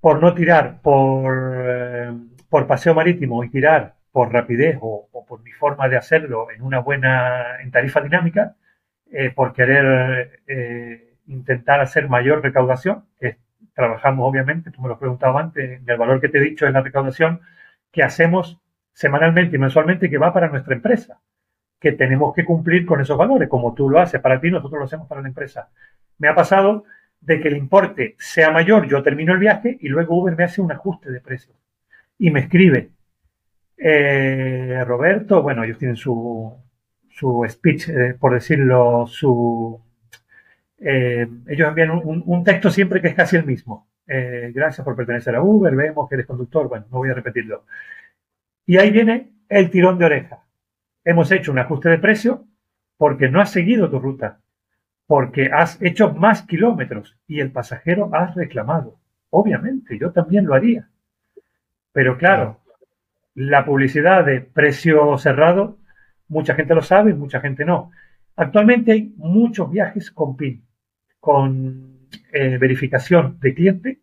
B: por no tirar por, eh, por paseo marítimo y tirar por rapidez o, por mi forma de hacerlo en una buena, en tarifa dinámica, eh, por querer intentar hacer mayor recaudación, que trabajamos obviamente, tú me lo has antes, del valor que te he dicho es la recaudación que hacemos semanalmente y mensualmente que va para nuestra empresa, que tenemos que cumplir con esos valores, como tú lo haces para ti, nosotros lo hacemos para la empresa. Me ha pasado de que el importe sea mayor, yo termino el viaje y luego Uber me hace un ajuste de precio y me escribe, eh, Roberto, bueno, ellos tienen su, su speech, eh, por decirlo, su... Eh, ellos envían un, un, texto siempre que es casi el mismo. gracias por pertenecer a Uber, vemos que eres conductor, bueno, no voy a repetirlo. Y ahí viene el tirón de oreja. Hemos hecho un ajuste de precio porque no has seguido tu ruta, porque has hecho más kilómetros y el pasajero ha reclamado. Obviamente, yo también lo haría. Pero claro, la publicidad de precio cerrado, mucha gente lo sabe, mucha gente no. Actualmente hay muchos viajes con PIN, con eh, verificación de cliente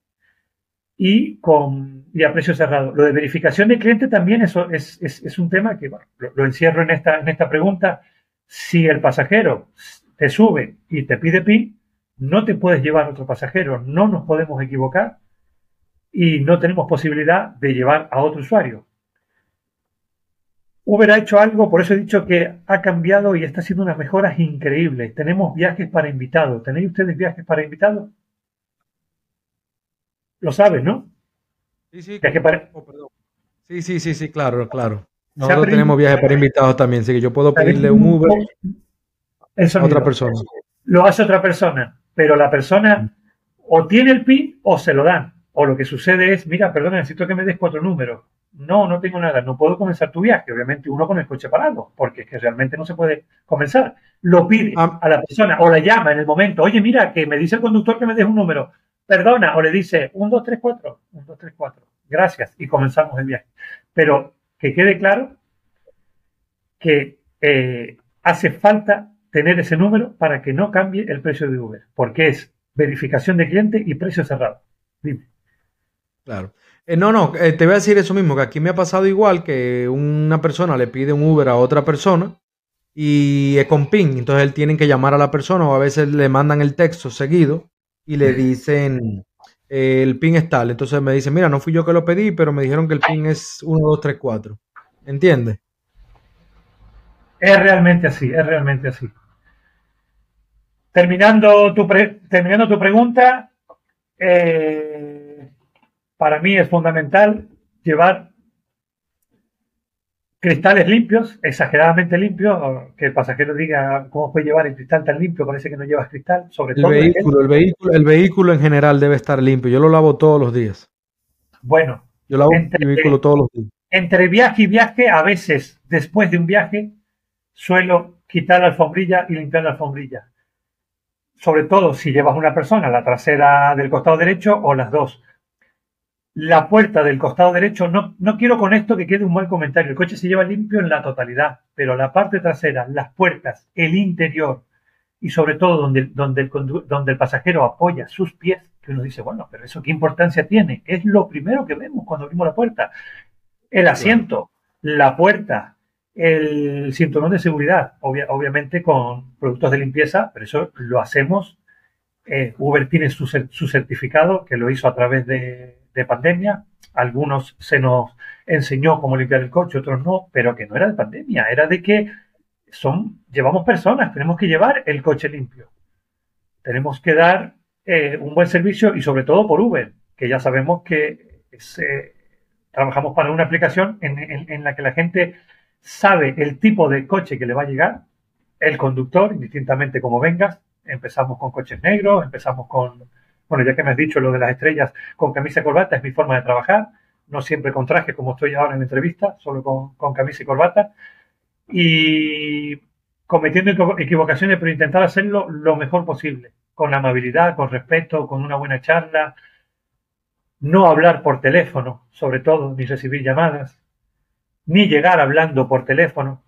B: y, con, y a precio cerrado. Lo de verificación de cliente también es, un tema que lo, encierro en esta, en esta pregunta. Si el pasajero te sube y te pide PIN, no te puedes llevar otro pasajero, no nos podemos equivocar y no tenemos posibilidad de llevar a otro usuario. Uber ha hecho algo, por eso he dicho que ha cambiado y está haciendo unas mejoras increíbles. Tenemos viajes para invitados. ¿Tenéis ustedes viajes para invitados? Lo sabes, ¿no?
A: Sí, sí. Oh, sí, sí, sí, sí, claro, claro. Nosotros tenemos viajes para invitados también, así que yo puedo pedirle un Uber otra persona.
B: Lo hace otra persona, pero la persona o tiene el PIN o se lo dan. O lo que sucede es, mira, perdona, necesito que me des cuatro números. No, no tengo nada, no puedo comenzar tu viaje. Obviamente uno con el coche parado, porque es que realmente no se puede comenzar. Lo pide ah. a la persona o la llama en el momento, oye, mira, que me dice el conductor que me des un número perdona, o le dice 1, 2, 3, 4, 1, 2, 3, 4, gracias, y comenzamos el viaje. Pero que quede claro que eh, hace falta tener ese número para que no cambie el precio de Uber, porque es verificación de cliente y precio cerrado. Dime.
A: Claro. Eh, no, no, eh, te voy a decir eso mismo, que aquí me ha pasado igual que una persona le pide un Uber a otra persona y es con PIN, entonces él tiene que llamar a la persona o a veces le mandan el texto seguido y le dicen eh, el pin es tal. Entonces me dicen, mira, no fui yo que lo pedí, pero me dijeron que el pin es 1, 2, 3, 4. ¿Entiendes?
B: Es realmente así, es realmente así. Terminando tu, terminando tu pregunta, eh, para mí es fundamental llevar cristales limpios, exageradamente limpios, que el pasajero diga cómo puede llevar el cristal tan limpio, parece que no llevas cristal, sobre
A: el Vehículo, el, vehículo, el vehículo en general debe estar limpio, yo lo lavo todos los días.
B: Bueno,
A: yo lavo el vehículo todos los días.
B: Entre viaje y viaje, a veces, después de un viaje, suelo quitar la alfombrilla y limpiar la alfombrilla. Sobre todo si llevas una persona, la trasera del costado derecho o las dos. La puerta del costado derecho, no, no quiero con esto que quede un mal comentario, el coche se lleva limpio en la totalidad, pero la parte trasera, las puertas, el interior y sobre todo donde, donde, el, donde el pasajero apoya sus pies, que uno dice, bueno, pero eso qué importancia tiene, es lo primero que vemos cuando abrimos la puerta. El asiento, la puerta, el cinturón de seguridad, obviamente con productos de limpieza, pero eso lo hacemos. Eh, Uber tiene su, su certificado que lo hizo a través de, de pandemia. Algunos se nos enseñó cómo limpiar el coche, otros no, pero que no era de pandemia, era de que son, llevamos personas, tenemos que llevar el coche limpio. Tenemos que dar eh, un buen servicio y sobre todo por Uber, que ya sabemos que eh, trabajamos para una aplicación en, la que la gente sabe el tipo de coche que le va a llegar, el conductor, indistintamente como vengas, empezamos con coches negros, empezamos con, bueno, ya que me has dicho lo de las estrellas, con camisa y corbata es mi forma de trabajar, no siempre con traje como estoy ahora en la entrevista, solo con, camisa y corbata, y cometiendo equivocaciones, pero intentar hacerlo lo mejor posible, con amabilidad, con respeto, con una buena charla, no hablar por teléfono, sobre todo, ni recibir llamadas, ni llegar hablando por teléfono.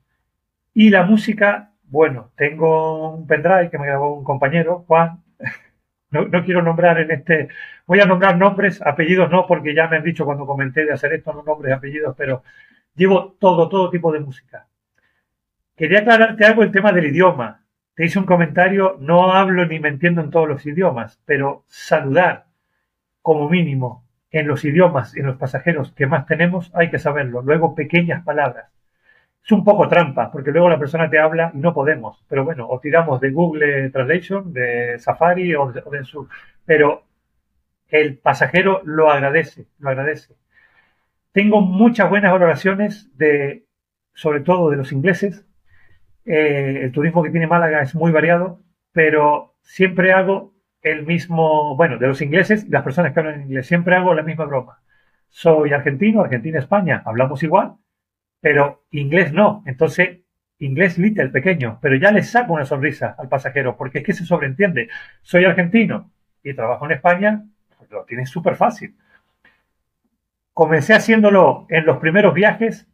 B: Y la música, bueno, tengo un pendrive que me grabó un compañero, Juan, no, quiero nombrar en este, voy a nombrar nombres, apellidos no, porque ya me han dicho cuando comenté de hacer esto, no nombres, apellidos, pero llevo todo, todo tipo de música. Quería aclararte algo el tema del idioma. Te hice un comentario, no hablo ni me entiendo en todos los idiomas, pero saludar como mínimo en los idiomas, en los pasajeros que más tenemos, hay que saberlo. Luego pequeñas palabras es un poco trampa, porque luego la persona te habla y no podemos. Pero bueno, o tiramos de Google Translation, de Safari o de, su. Pero el pasajero lo agradece, lo agradece. Tengo muchas buenas valoraciones de, sobre todo de los ingleses. Eh, el turismo que tiene Málaga es muy variado, pero siempre hago el mismo, bueno, de los ingleses las personas que hablan inglés, siempre hago la misma broma. Soy argentino, Argentina, España, hablamos igual, pero inglés no. Entonces, inglés little, pequeño, pero ya le saco una sonrisa al pasajero, porque es que se sobreentiende. Soy argentino y trabajo en España, pues lo tienes súper fácil. Comencé haciéndolo en los primeros viajes,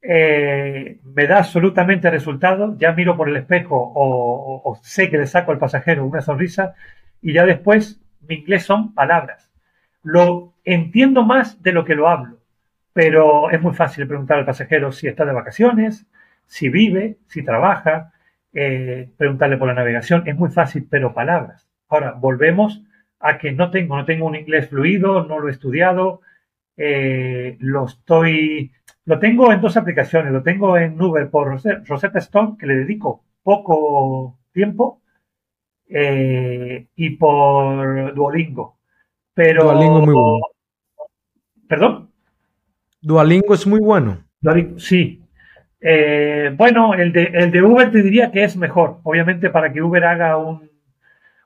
B: eh, me da absolutamente resultado, ya miro por el espejo o, o, sé que le saco al pasajero una sonrisa y ya después mi inglés son palabras. Lo entiendo más de lo que lo hablo pero es muy fácil preguntar al pasajero si está de vacaciones, si vive, si trabaja, eh, preguntarle por la navegación, es muy fácil, pero palabras. Ahora, volvemos a que no tengo, no tengo un inglés fluido, no lo he estudiado, eh, lo estoy, lo tengo en dos aplicaciones, lo tengo en Uber por Rosetta Stone, que le dedico poco tiempo, eh, y por Duolingo. Pero,
A: Duolingo muy bueno.
B: ¿Perdón?
A: Duolingo es muy bueno.
B: sí. Eh, bueno, el de, el de Uber te diría que es mejor. Obviamente, para que Uber haga un,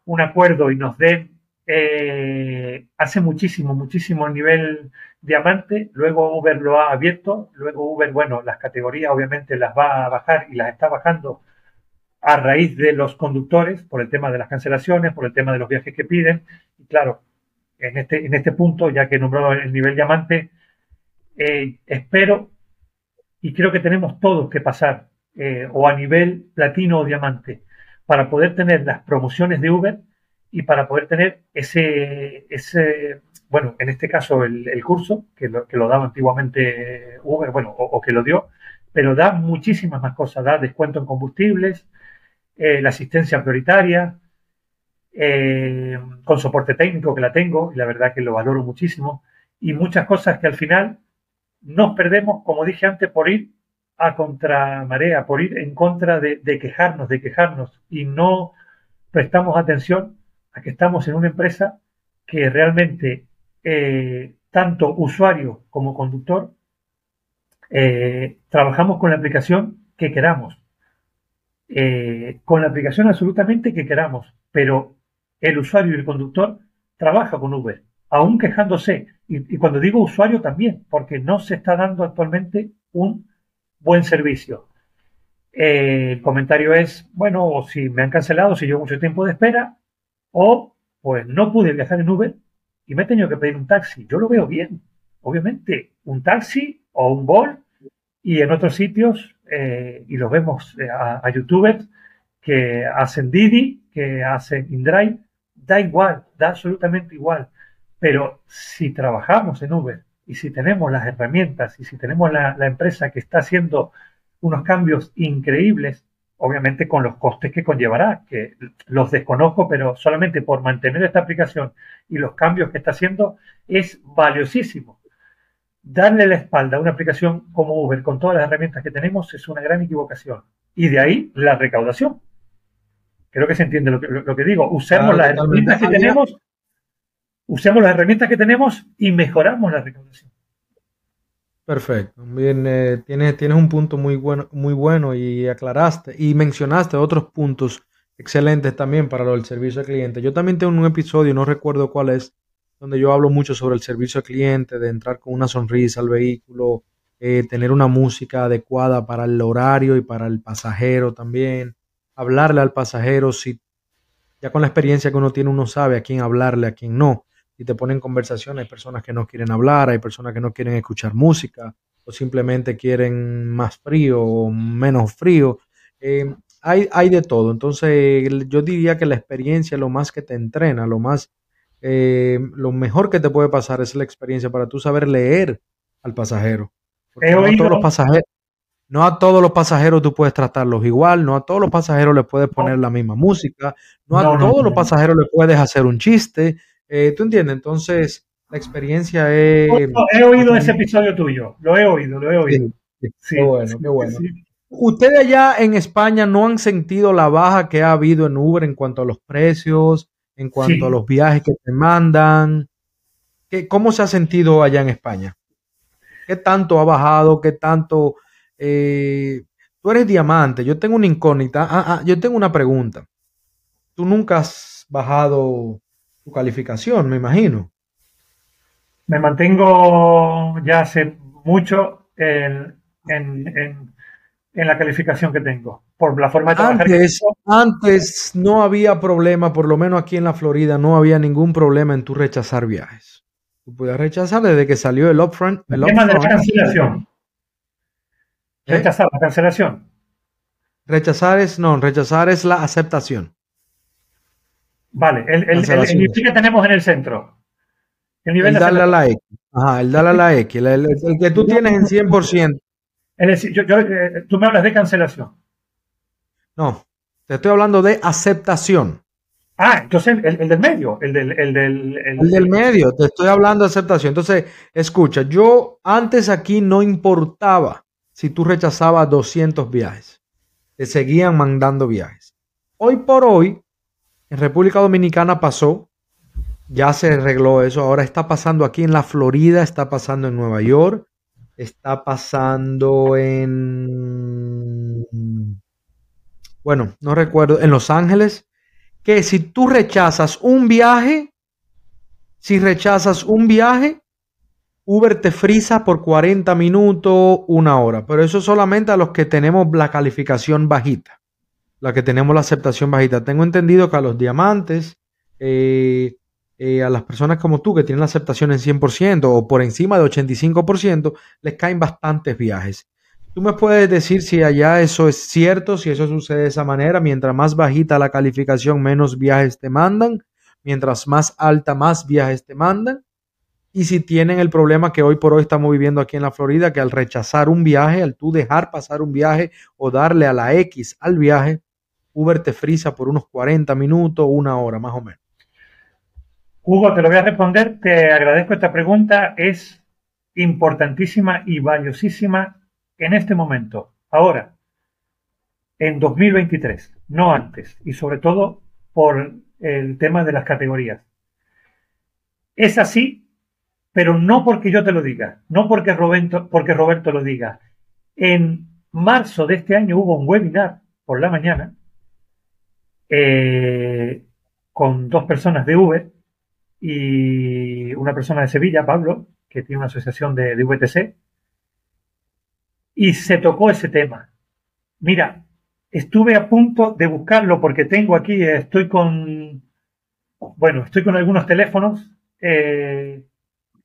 B: un acuerdo y nos den, eh, hace muchísimo, muchísimo nivel diamante. Luego Uber lo ha abierto. Luego Uber, bueno, las categorías obviamente las va a bajar y las está bajando a raíz de los conductores por el tema de las cancelaciones, por el tema de los viajes que piden. Y claro, en este, en este punto, ya que he nombrado el nivel diamante, eh, espero y creo que tenemos todos que pasar eh, o a nivel platino o diamante para poder tener las promociones de Uber y para poder tener ese, ese bueno, en este caso el, curso, que lo, que lo, daba antiguamente Uber, bueno, o, que lo dio, pero da muchísimas más cosas, da descuento en combustibles, eh, la asistencia prioritaria, con soporte técnico que la tengo y la verdad que lo valoro muchísimo, y muchas cosas que al final nos perdemos, como dije antes, por ir a contramarea, por ir en contra de, quejarnos, de quejarnos y no prestamos atención a que estamos en una empresa que realmente eh, tanto usuario como conductor eh, trabajamos con la aplicación que queramos, eh, con la aplicación absolutamente que queramos, pero el usuario y el conductor trabaja con Uber aún quejándose. Y, cuando digo usuario también, porque no se está dando actualmente un buen servicio. Eh, el comentario es, bueno, o si me han cancelado, si llevo mucho tiempo de espera, o pues no pude viajar en Uber y me he tenido que pedir un taxi. Yo lo veo bien, obviamente, un taxi o un bol y en otros sitios, eh, y los vemos eh, a, youtubers que hacen Didi, que hacen InDrive, da igual, da absolutamente igual. Pero si trabajamos en Uber y si tenemos las herramientas y si tenemos la, empresa que está haciendo unos cambios increíbles, obviamente con los costes que conllevará, que los desconozco, pero solamente por mantener esta aplicación y los cambios que está haciendo es valiosísimo. Darle la espalda a una aplicación como Uber con todas las herramientas que tenemos es una gran equivocación. Y de ahí la recaudación. Creo que se entiende lo que, digo. Usemos las herramientas que tenemos usemos las herramientas que tenemos y mejoramos la recaudación.
A: Perfecto. Bien, eh, tienes, tienes un punto muy bueno, muy bueno y aclaraste y mencionaste otros puntos excelentes también para lo del servicio al cliente. Yo también tengo un episodio, no recuerdo cuál es, donde yo hablo mucho sobre el servicio al cliente, de entrar con una sonrisa al vehículo, eh, tener una música adecuada para el horario y para el pasajero también, hablarle al pasajero si ya con la experiencia que uno tiene uno sabe a quién hablarle, a quién no. Si te ponen conversación, hay personas que no quieren hablar, hay personas que no quieren escuchar música o simplemente quieren más frío o menos frío. Eh, hay, hay de todo. Entonces, yo diría que la experiencia, lo más que te entrena, lo más, eh, lo mejor que te puede pasar es la experiencia para tú saber leer al pasajero. no a todos los pasajeros, no a todos los pasajeros tú puedes tratarlos igual, no a todos los pasajeros les puedes poner la misma música, no a todos los pasajeros les puedes hacer un chiste. Eh, ¿Tú entiendes? Entonces, la experiencia es...
B: he oído ese episodio tuyo, lo he oído, lo he oído.
A: Sí, qué bueno, qué bueno. ¿Ustedes allá en España no han sentido la baja que ha habido en Uber en cuanto a los precios, en cuanto a los viajes que te mandan? ¿Qué, ¿Cómo se ha sentido allá en España? ¿Qué tanto ha bajado? ¿Qué tanto... Eh, tú eres diamante, yo tengo una incógnita. Ah, ah, yo tengo una pregunta. Tú nunca has bajado tu calificación, me imagino.
B: Me mantengo ya hace mucho en, en, la calificación que tengo. Por la forma de
A: trabajar. Antes, antes no había problema, por lo menos aquí en la Florida, no había ningún problema en tu rechazar viajes. Tú podías rechazar desde que salió el upfront. El,
B: tema de la cancelación. ¿Eh? Rechazar la cancelación.
A: Rechazar es, no, rechazar es la aceptación.
B: Vale, el, el, el, que tenemos en el centro.
A: El nivel el a la X. Ajá, el dale a la X. El, que tú tienes en 100%.
B: Es decir, yo, eh, tú me hablas de cancelación.
A: No, te estoy hablando de aceptación.
B: Ah, entonces el, del medio, el del, el del,
A: el del medio, te estoy hablando de aceptación. Entonces, escucha, yo antes aquí no importaba si tú rechazabas 200 viajes, te seguían mandando viajes. Hoy por hoy, en República Dominicana pasó, ya se arregló eso, ahora está pasando aquí en la Florida, está pasando en Nueva York, está pasando en, bueno, no recuerdo, en Los Ángeles, que si tú rechazas un viaje, si rechazas un viaje, Uber te frisa por 40 minutos, una hora, pero eso solamente a los que tenemos la calificación bajita la que tenemos la aceptación bajita. Tengo entendido que a los diamantes, eh, eh, a las personas como tú que tienen la aceptación en 100% o por encima de 85%, les caen bastantes viajes. ¿Tú me puedes decir si allá eso es cierto, si eso sucede de esa manera? Mientras más bajita la calificación, menos viajes te mandan. Mientras más alta, más viajes te mandan. Y si tienen el problema que hoy por hoy estamos viviendo aquí en la Florida, que al rechazar un viaje, al tú dejar pasar un viaje o darle a la X al viaje, Uber te frisa por unos 40 minutos, una hora más o menos.
B: Hugo, te lo voy a responder. Te agradezco esta pregunta. Es importantísima y valiosísima en este momento. Ahora, en 2023, no antes. Y sobre todo por el tema de las categorías. Es así, pero no porque yo te lo diga, no porque Roberto, porque Roberto lo diga. En marzo de este año hubo un webinar por la mañana eh, con dos personas de Uber y una persona de Sevilla, Pablo, que tiene una asociación de, de VTC, y se tocó ese tema. Mira, estuve a punto de buscarlo porque tengo aquí, estoy con, bueno, estoy con algunos teléfonos, eh,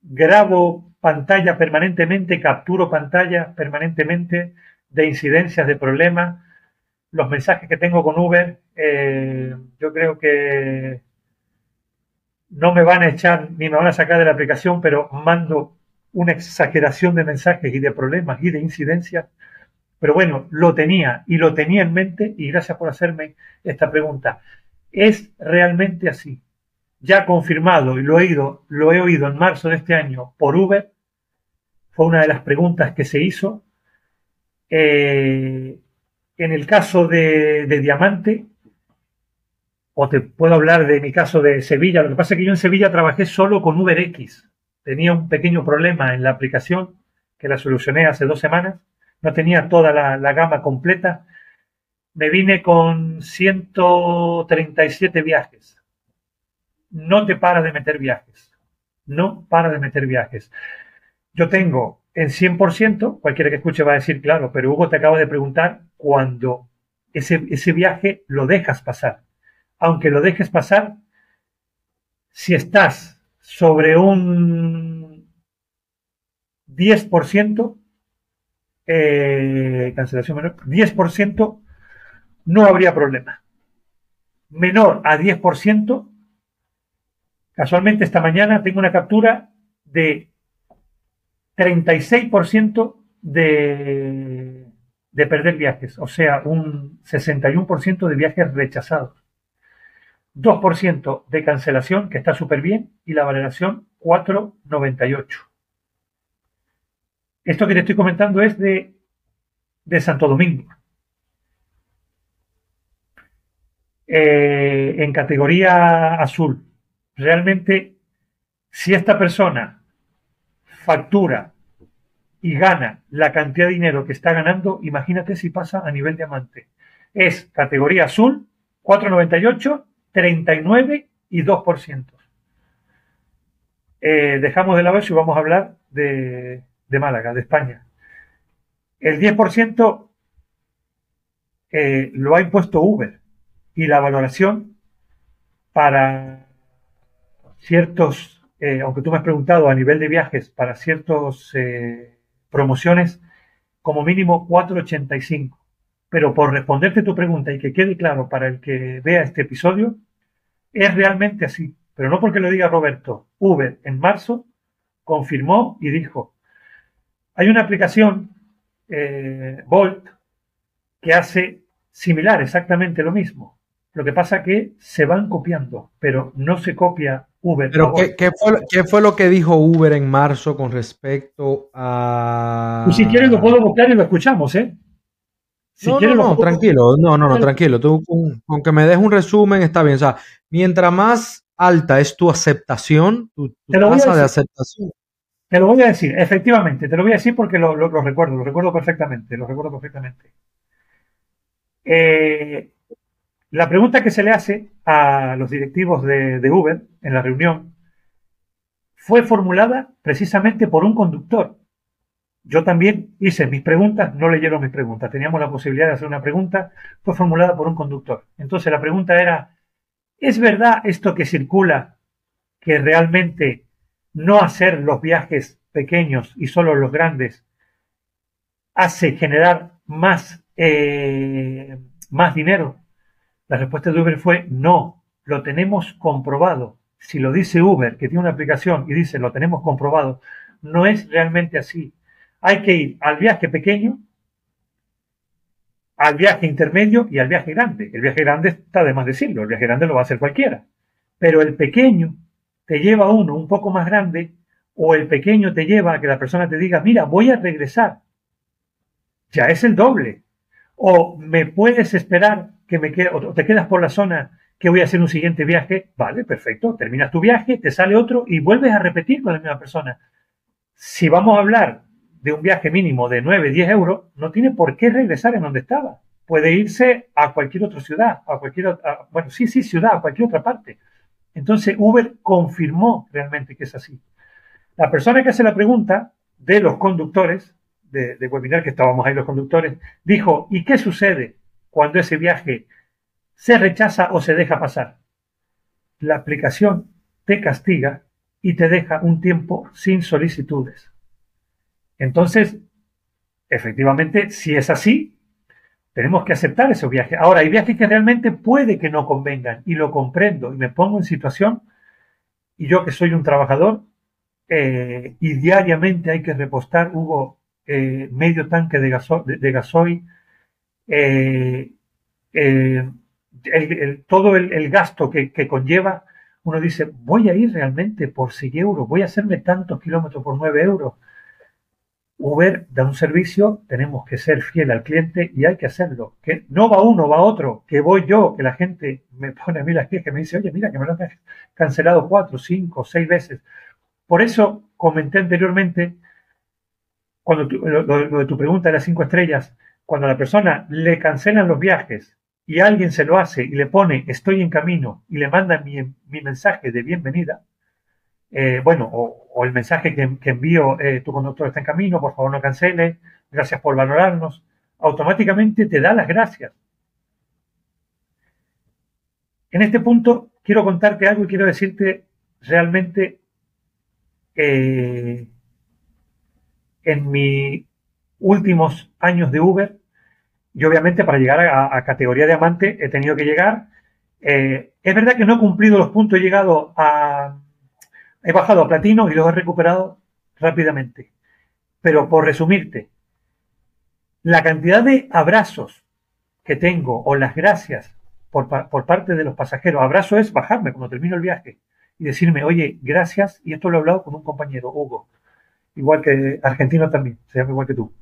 B: grabo pantalla permanentemente, capturo pantalla permanentemente de incidencias, de problemas, los mensajes que tengo con Uber, eh, yo creo que no me van a echar ni me van a sacar de la aplicación, pero mando una exageración de mensajes y de problemas y de incidencias. Pero bueno, lo tenía y lo tenía en mente y gracias por hacerme esta pregunta. ¿Es realmente así? Ya confirmado y lo he oído, lo he oído en marzo de este año por Uber, fue una de las preguntas que se hizo. Eh, en el caso de, Diamante, o te puedo hablar de mi caso de Sevilla, lo que pasa es que yo en Sevilla trabajé solo con UberX. Tenía un pequeño problema en la aplicación que la solucioné hace dos semanas. No tenía toda la, gama completa. me vine con 137 viajes. No te para de meter viajes. No para de meter viajes. Yo tengo en 100%, cualquiera que escuche va a decir, claro, pero Hugo te acaba de preguntar cuando ese, ese viaje lo dejas pasar. Aunque lo dejes pasar, si estás sobre un 10%, eh, cancelación menor, 10%, no habría problema. Menor a 10%, casualmente esta mañana tengo una captura de 36% de, de perder viajes, o sea, un 61% de viajes rechazados. 2% de cancelación, que está súper bien, y la valoración 4,98. Esto que te estoy comentando es de, de Santo Domingo. Eh, en categoría azul. Realmente, si esta persona factura y gana la cantidad de dinero que está ganando, imagínate si pasa a nivel diamante. Es categoría azul, 498, 39 y 2%. Eh, dejamos de lado y vamos a hablar de, de Málaga, de España. El 10% eh, lo ha impuesto Uber y la valoración para ciertos, eh, aunque tú me has preguntado a nivel de viajes, para ciertas eh, promociones, como mínimo 4,85. Pero por responderte tu pregunta y que quede claro para el que vea este episodio, es realmente así. Pero no porque lo diga Roberto. Uber en marzo confirmó y dijo, hay una aplicación, eh, Volt, que hace similar, exactamente lo mismo. Lo que pasa que se van copiando, pero no se copia Uber.
A: Pero ¿qué, fue, lo que dijo Uber en marzo con respecto a...
B: Y si quieres lo puedo copiar y lo escuchamos, ¿eh?
A: No, no, no, tranquilo, no, no, no, tranquilo. Tú, aunque me des un resumen, está bien. O sea, mientras más alta es tu aceptación, tu, tasa de aceptación.
B: Te lo voy a decir, efectivamente, te lo voy a decir porque lo, lo recuerdo, lo recuerdo perfectamente, lo recuerdo perfectamente. Eh, la pregunta que se le hace a los directivos de, Uber en la reunión fue formulada precisamente por un conductor. Yo también hice mis preguntas, no leyeron mis preguntas, teníamos la posibilidad de hacer una pregunta, fue formulada por un conductor. Entonces la pregunta era, ¿es verdad esto que circula que realmente no hacer los viajes pequeños y solo los grandes hace generar más, eh, más dinero? La respuesta de Uber fue no, lo tenemos comprobado. Si lo dice Uber, que tiene una aplicación y dice lo tenemos comprobado, no es realmente así. Hay que ir al viaje pequeño, al viaje intermedio y al viaje grande. El viaje grande está de más decirlo, el viaje grande lo va a hacer cualquiera. Pero el pequeño te lleva a uno un poco más grande o el pequeño te lleva a que la persona te diga, mira, voy a regresar. Ya es el doble. O me puedes esperar que me o te quedas por la zona que voy a hacer un siguiente viaje, vale, perfecto, terminas tu viaje, te sale otro y vuelves a repetir con la misma persona. Si vamos a hablar de un viaje mínimo de 9, 10 euros, no tiene por qué regresar en donde estaba. Puede irse a cualquier otra ciudad, a cualquier otra, bueno, sí, sí, ciudad, a cualquier otra parte. Entonces Uber confirmó realmente que es así. La persona que hace la pregunta de los conductores, de, de webinar que estábamos ahí los conductores, dijo, ¿y qué sucede cuando ese viaje se rechaza o se deja pasar. La aplicación te castiga y te deja un tiempo sin solicitudes. Entonces, efectivamente, si es así, tenemos que aceptar ese viaje. Ahora, hay viajes que realmente puede que no convengan y lo comprendo y me pongo en situación y yo que soy un trabajador eh, y diariamente hay que repostar, Hugo, eh, medio tanque de, de gasoil eh, todo el, gasto que, conlleva, uno dice, voy a ir realmente por 6 euros, voy a hacerme tantos kilómetros por 9 euros. Uber da un servicio, tenemos que ser fiel al cliente y hay que hacerlo. Que no va uno, va otro, que voy yo, que la gente me pone a mí las quejas, me dice, oye, mira, que me lo han cancelado cuatro, cinco, seis veces. Por eso comenté anteriormente, cuando lo, de tu pregunta de las cinco estrellas, cuando a la persona le cancelan los viajes y alguien se lo hace y le pone estoy en camino y le manda mi mensaje de bienvenida, eh, bueno, o, el mensaje que, envío, eh, tu conductor está en camino, por favor no cancele, gracias por valorarnos, automáticamente te da las gracias. En este punto quiero contarte algo y quiero decirte realmente eh, en mis últimos años de Uber, y obviamente para llegar a, categoría de amante he tenido que llegar. es verdad que no he cumplido los puntos, he llegado a He bajado a platino y los he recuperado rápidamente. Pero por resumirte, la cantidad de abrazos que tengo o las gracias por, parte de los pasajeros, abrazo es bajarme cuando termino el viaje y decirme, oye, gracias, y esto lo he hablado con un compañero, Hugo, igual que argentino también, se llama igual que tú.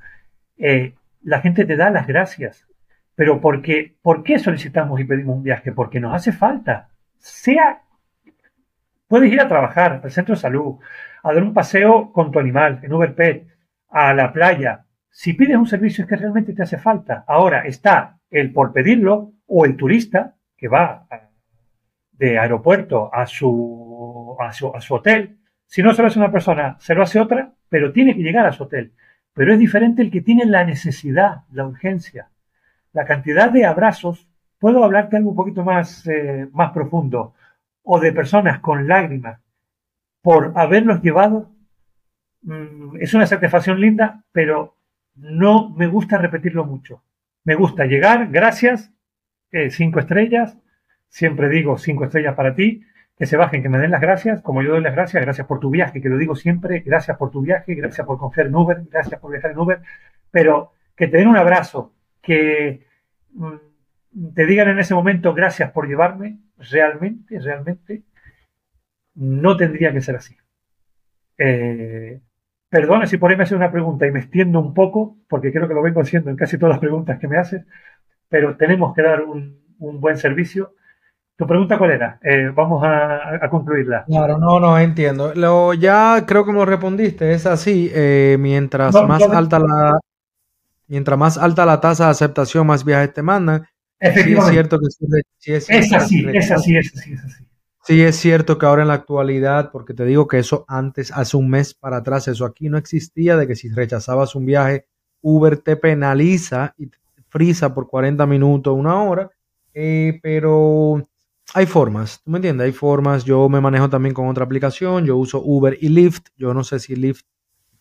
B: Eh, la gente te da las gracias, pero porque, ¿por qué solicitamos y pedimos un viaje? Porque nos hace falta, sea Puedes ir a trabajar al centro de salud, a dar un paseo con tu animal en Uber Pet, a la playa. Si pides un servicio es que realmente te hace falta. Ahora está el por pedirlo o el turista que va de aeropuerto a su, a su, a su hotel. Si no se lo hace una persona, se lo hace otra, pero tiene que llegar a su hotel. Pero es diferente el que tiene la necesidad, la urgencia. La cantidad de abrazos, puedo hablarte algo un poquito más, eh, más profundo o de personas con lágrimas por haberlos llevado, mm, es una satisfacción linda, pero no me gusta repetirlo mucho. Me gusta llegar, gracias, eh, cinco estrellas, siempre digo cinco estrellas para ti, que se bajen, que me den las gracias, como yo doy las gracias, gracias por tu viaje, que lo digo siempre, gracias por tu viaje, gracias por confiar en Uber, gracias por viajar en Uber, pero que te den un abrazo, que mm, te digan en ese momento gracias por llevarme, realmente, realmente no tendría que ser así. Eh, perdona si por ahí me hace una pregunta y me extiendo un poco, porque creo que lo vengo haciendo en casi todas las preguntas que me haces, pero tenemos que dar un, buen servicio. ¿Tu pregunta cuál era? Eh, vamos a, concluirla.
A: Claro, no, no, entiendo. Lo, ya creo que me lo respondiste, es así. Eh, mientras más alta la mientras más alta la tasa de aceptación, más viajes te mandan.
B: Sí es cierto que sí, es, es, así, es así, es así, es así.
A: Sí es cierto que ahora en la actualidad, porque te digo que eso antes, hace un mes para atrás, eso aquí no existía, de que si rechazabas un viaje, Uber te penaliza y te frisa por 40 minutos, una hora, eh, pero hay formas, ¿tú me entiendes? Hay formas, yo me manejo también con otra aplicación, yo uso Uber y Lyft, yo no sé si Lyft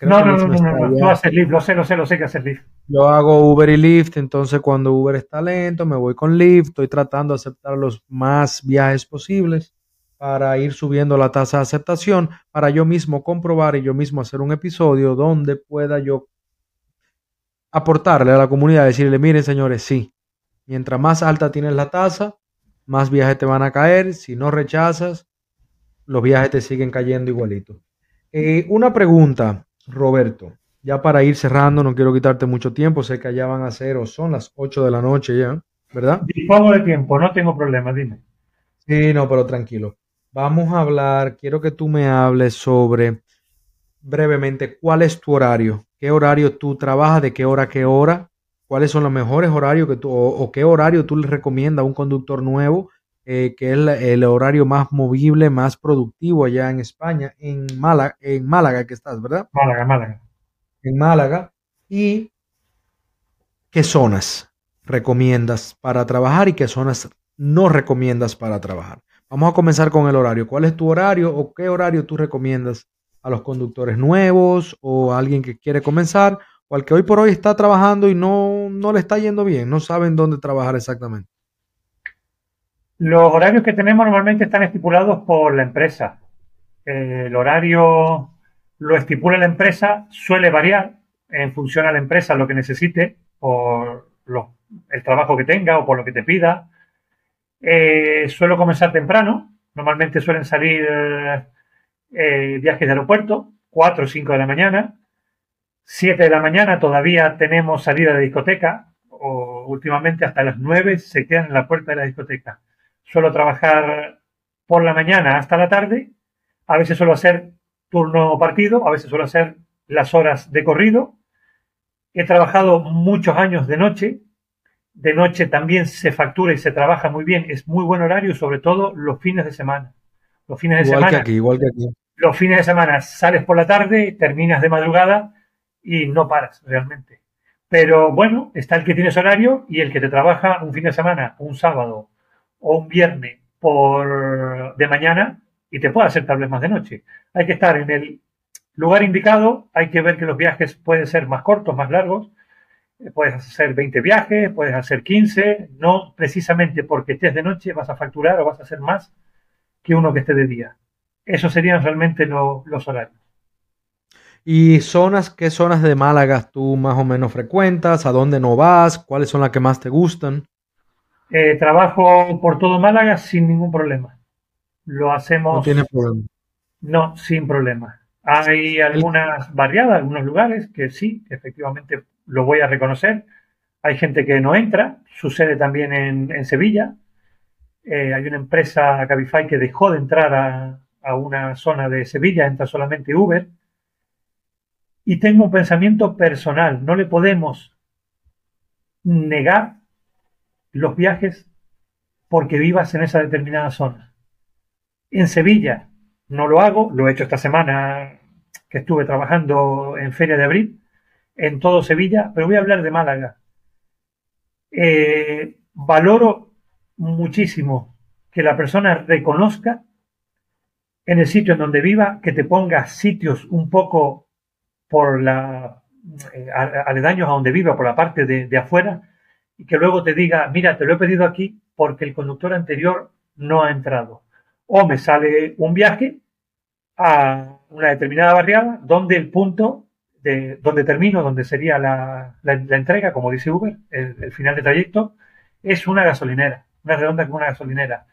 B: no, no, no, no, no, no, hacer Lyft, lo sé, lo sé, lo sé que hacer Lyft.
A: Yo hago Uber y Lyft, entonces cuando Uber está lento, me voy con Lyft, estoy tratando de aceptar los más viajes posibles para ir subiendo la tasa de aceptación, para yo mismo comprobar y yo mismo hacer un episodio donde pueda yo aportarle a la comunidad, decirle, miren señores, sí, mientras más alta tienes la tasa, más viajes te van a caer, si no rechazas, los viajes te siguen cayendo igualito. Eh, una pregunta, Roberto, ya para ir cerrando, no quiero quitarte mucho tiempo, sé que allá van a ser o son las 8 de la noche ya, ¿verdad?
B: Dispongo de tiempo, no tengo problema, dime.
A: Sí, no, pero tranquilo. Vamos a hablar, quiero que tú me hables sobre brevemente cuál es tu horario, qué horario tú trabajas, de qué hora a qué hora, cuáles son los mejores horarios que tú, o, qué horario tú le recomiendas a un conductor nuevo, eh, que es el horario más movible, más productivo allá en España, en Málaga, en Málaga que estás, ¿verdad?
B: Málaga, Málaga.
A: En Málaga. ¿Y qué zonas recomiendas para trabajar y qué zonas no recomiendas para trabajar? Vamos a comenzar con el horario. ¿Cuál es tu horario o qué horario tú recomiendas a los conductores nuevos o a alguien que quiere comenzar o al que hoy por hoy está trabajando y no, no le está yendo bien, no saben dónde trabajar exactamente?
B: Los horarios que tenemos normalmente están estipulados por la empresa. El horario lo estipula la empresa, suele variar en función a la empresa lo que necesite, por el trabajo que tenga o por lo que te pida. Eh, suelo comenzar temprano. Normalmente suelen salir eh, viajes de aeropuerto, 4 o 5 de la mañana. 7 de la mañana todavía tenemos salida de discoteca, o últimamente hasta las 9 se quedan en la puerta de la discoteca. Suelo trabajar por la mañana hasta la tarde. A veces suelo hacer turno partido, a veces suelo hacer las horas de corrido. He trabajado muchos años de noche. De noche también se factura y se trabaja muy bien. Es muy buen horario, sobre todo los fines de semana. Los fines de
A: igual
B: semana.
A: que aquí, igual que aquí.
B: Los fines de semana sales por la tarde, terminas de madrugada y no paras realmente. Pero bueno, está el que tienes horario y el que te trabaja un fin de semana, un sábado o un viernes por de mañana y te puede hacer tal más de noche. Hay que estar en el lugar indicado, hay que ver que los viajes pueden ser más cortos, más largos. Puedes hacer 20 viajes, puedes hacer 15, no precisamente porque estés de noche vas a facturar o vas a hacer más que uno que esté de día. Esos serían realmente lo, los horarios.
A: ¿Y zonas, qué zonas de Málaga tú más o menos frecuentas? ¿A dónde no vas? ¿Cuáles son las que más te gustan?
B: Eh, trabajo por todo Málaga sin ningún problema. Lo hacemos.
A: No tiene problema.
B: No, sin problema. Hay algunas barriadas, algunos lugares que sí, efectivamente lo voy a reconocer. Hay gente que no entra, sucede también en, en Sevilla. Eh, hay una empresa Cabify que dejó de entrar a, a una zona de Sevilla, entra solamente Uber y tengo un pensamiento personal. No le podemos negar los viajes porque vivas en esa determinada zona. En Sevilla no lo hago, lo he hecho esta semana que estuve trabajando en Feria de Abril, en todo Sevilla, pero voy a hablar de Málaga. Eh, valoro muchísimo que la persona reconozca en el sitio en donde viva, que te ponga sitios un poco por la eh, aledaños a donde viva, por la parte de, de, afuera, y que luego te diga, mira, te lo he pedido aquí porque el conductor anterior no ha entrado. O me sale un viaje a una determinada barriada donde el punto de donde termino, donde sería la, la, entrega, como dice Uber, el, el, final de trayecto, es una gasolinera, una redonda con una gasolinera.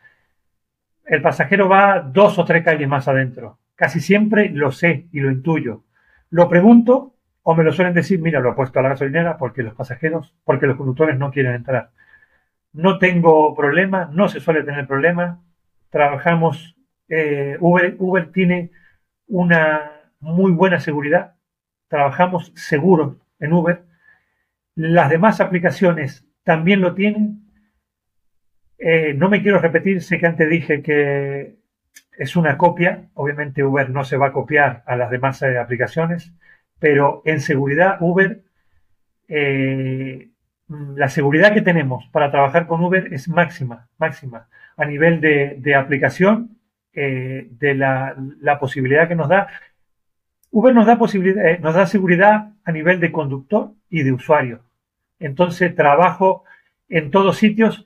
B: El pasajero va dos o tres calles más adentro. Casi siempre lo sé y lo intuyo lo pregunto o me lo suelen decir, mira, lo he puesto a la gasolinera porque los pasajeros, porque los conductores no quieren entrar. No tengo problema, no se suele tener problema. Trabajamos, eh, Uber, tiene una muy buena seguridad. Trabajamos seguros en Uber. Las demás aplicaciones también lo tienen. Eh, no me quiero repetir, sé que antes dije que es una copia, obviamente Uber no se va a copiar a las demás eh, aplicaciones, pero en seguridad Uber, eh, la seguridad que tenemos para trabajar con Uber es máxima, máxima, a nivel de, aplicación, eh, de la, la, posibilidad que nos da. Uber nos da, posibilidad, eh, nos da seguridad a nivel de conductor y de usuario. Entonces trabajo en todos sitios.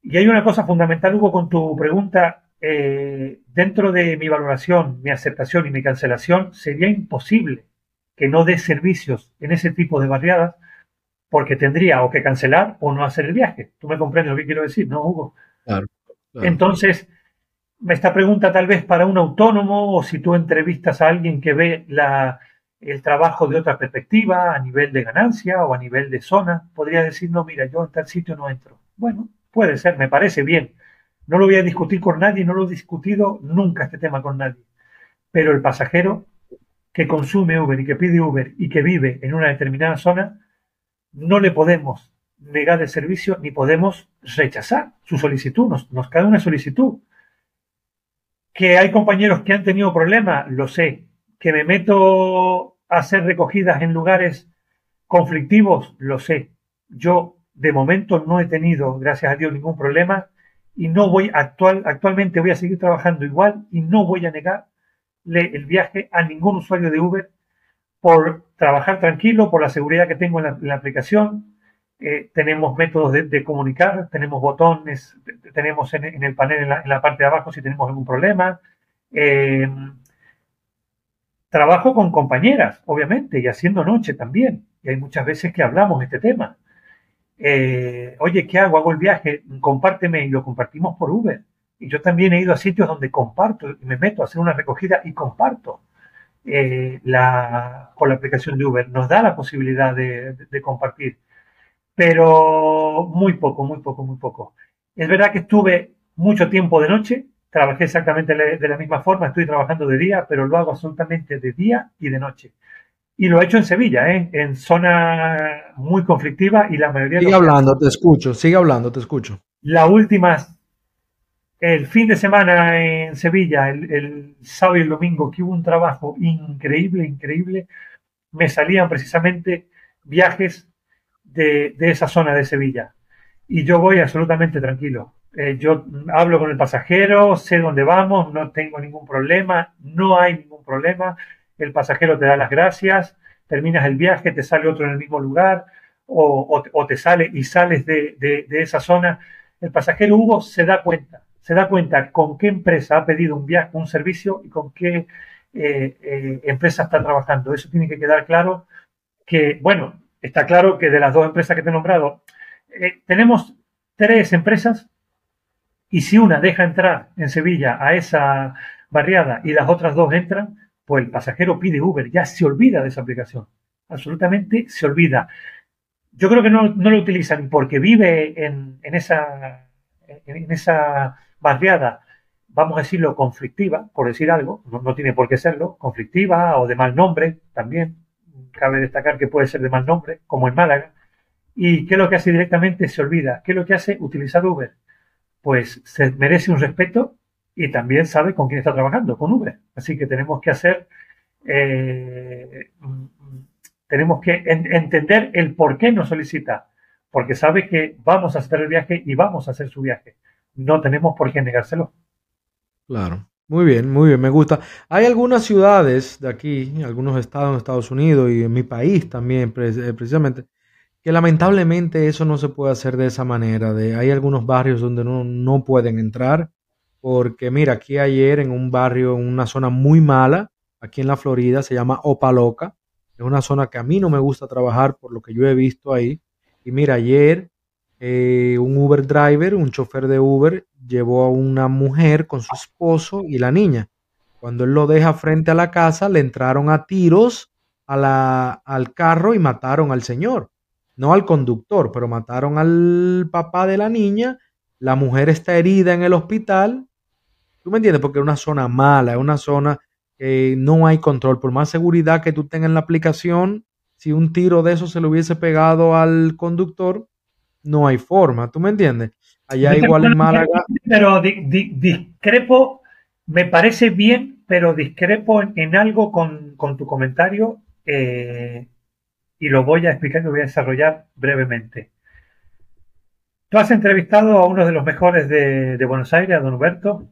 B: Y hay una cosa fundamental, Hugo, con tu pregunta eh, dentro de mi valoración, mi aceptación y mi cancelación, sería imposible que no dé servicios en ese tipo de barriadas porque tendría o que cancelar o no hacer el viaje. ¿Tú me comprendes lo que quiero decir, no, Hugo? Claro, claro. Entonces, esta pregunta tal vez para un autónomo o si tú entrevistas a alguien que ve la, el trabajo de otra perspectiva, a nivel de ganancia o a nivel de zona, podría decir, no, mira, yo en tal sitio no entro. Bueno, puede ser, me parece bien. No lo voy a discutir con nadie, no lo he discutido nunca este tema con nadie. Pero el pasajero que consume Uber y que pide Uber y que vive en una determinada zona, no le podemos negar el servicio ni podemos rechazar su solicitud. Nos, cae una solicitud. Que hay compañeros que han tenido problemas, lo sé. Que me meto a hacer recogidas en lugares conflictivos, lo sé. Yo de momento no he tenido, gracias a Dios, ningún problema y no voy actual, actualmente voy a seguir trabajando igual y no voy a negarle el viaje a ningún usuario de Uber por trabajar tranquilo, por la seguridad que tengo en la, aplicación. Eh, tenemos métodos de, comunicar, tenemos botones, tenemos en, el panel en la, en la, parte de abajo si tenemos algún problema. Eh, trabajo con compañeras, obviamente, y haciendo noche también. Y hay muchas veces que hablamos de este tema eh, oye, ¿qué hago? Hago el viaje, compárteme y lo compartimos por Uber. Y yo también he ido a sitios donde comparto y me meto a hacer una recogida y comparto eh, la, con la aplicación de Uber. Nos da la posibilidad de, de, de, compartir, pero muy poco, muy poco, muy poco. Es verdad que estuve mucho tiempo de noche, trabajé exactamente de la misma forma, estoy trabajando de día, pero lo hago absolutamente de día y de noche. Y lo he hecho en Sevilla, ¿eh? en zona muy conflictiva y la mayoría...
A: Sigue hablando, te escucho, sigue hablando, te escucho.
B: La última, el fin de semana en Sevilla, el, sábado y el domingo, que hubo un trabajo increíble, increíble, me salían precisamente viajes de, de esa zona de Sevilla. Y yo voy absolutamente tranquilo. Eh, yo hablo con el pasajero, sé dónde vamos, no tengo ningún problema, no hay ningún problema. El pasajero te da las gracias, terminas el viaje, te sale otro en el mismo lugar o, te sale y sales de, esa zona. El pasajero Hugo se da cuenta, se da cuenta con qué empresa ha pedido un viaje, un servicio y con qué eh, eh, empresa está trabajando. Eso tiene que quedar claro que, bueno, está claro que de las dos empresas que te he nombrado, tenemos tres empresas y si una deja entrar en Sevilla a esa barriada y las otras dos entran, pues el pasajero pide Uber, ya se olvida de esa aplicación. Absolutamente se olvida. Yo creo que no, lo utilizan porque vive en, esa, en esa barriada, vamos a decirlo, conflictiva, por decir algo, no, no, tiene por qué serlo, conflictiva o de mal nombre también. Cabe destacar que puede ser de mal nombre, como en Málaga. ¿Y qué es lo que hace directamente? Se olvida. ¿Qué es lo que hace? Utilizar Uber pues se merece un respeto y también sabe con quién está trabajando, con Uber. Así que tenemos que hacer, eh, tenemos que entender el por qué nos solicita, porque sabe que vamos a hacer el viaje y vamos a hacer su viaje. No tenemos por qué negárselo.
A: Claro. Muy bien, muy bien, me gusta. Hay algunas ciudades de aquí, algunos estados en Estados Unidos y en mi país también, eh, precisamente, que lamentablemente eso no se puede hacer de esa manera. De, hay algunos barrios donde no, no pueden entrar, porque mira, aquí ayer en un barrio, en una zona muy mala, aquí en la Florida, se llama Opaloca. Es una zona que a mí no me gusta trabajar por lo que yo he visto ahí. Y mira, ayer eh, un Uber driver, un chofer de Uber, llevó a una mujer con su esposo y la niña. Cuando él lo deja frente a la casa, le entraron a tiros al carro y mataron al señor no al conductor, pero mataron al papá de la niña, la mujer está herida en el hospital, ¿tú me entiendes? Porque es una zona mala, es una zona que no hay control, por más seguridad que tú tengas en la aplicación, si un tiro de eso se le hubiese pegado al conductor, no hay forma, ¿tú me entiendes? Allá igual en Málaga.
B: Pero discrepo, me parece bien, pero discrepo en, algo con, tu comentario. Eh, y lo voy a explicar y lo voy a desarrollar brevemente. Tú has entrevistado a uno de los mejores de, Buenos Aires, a don Humberto.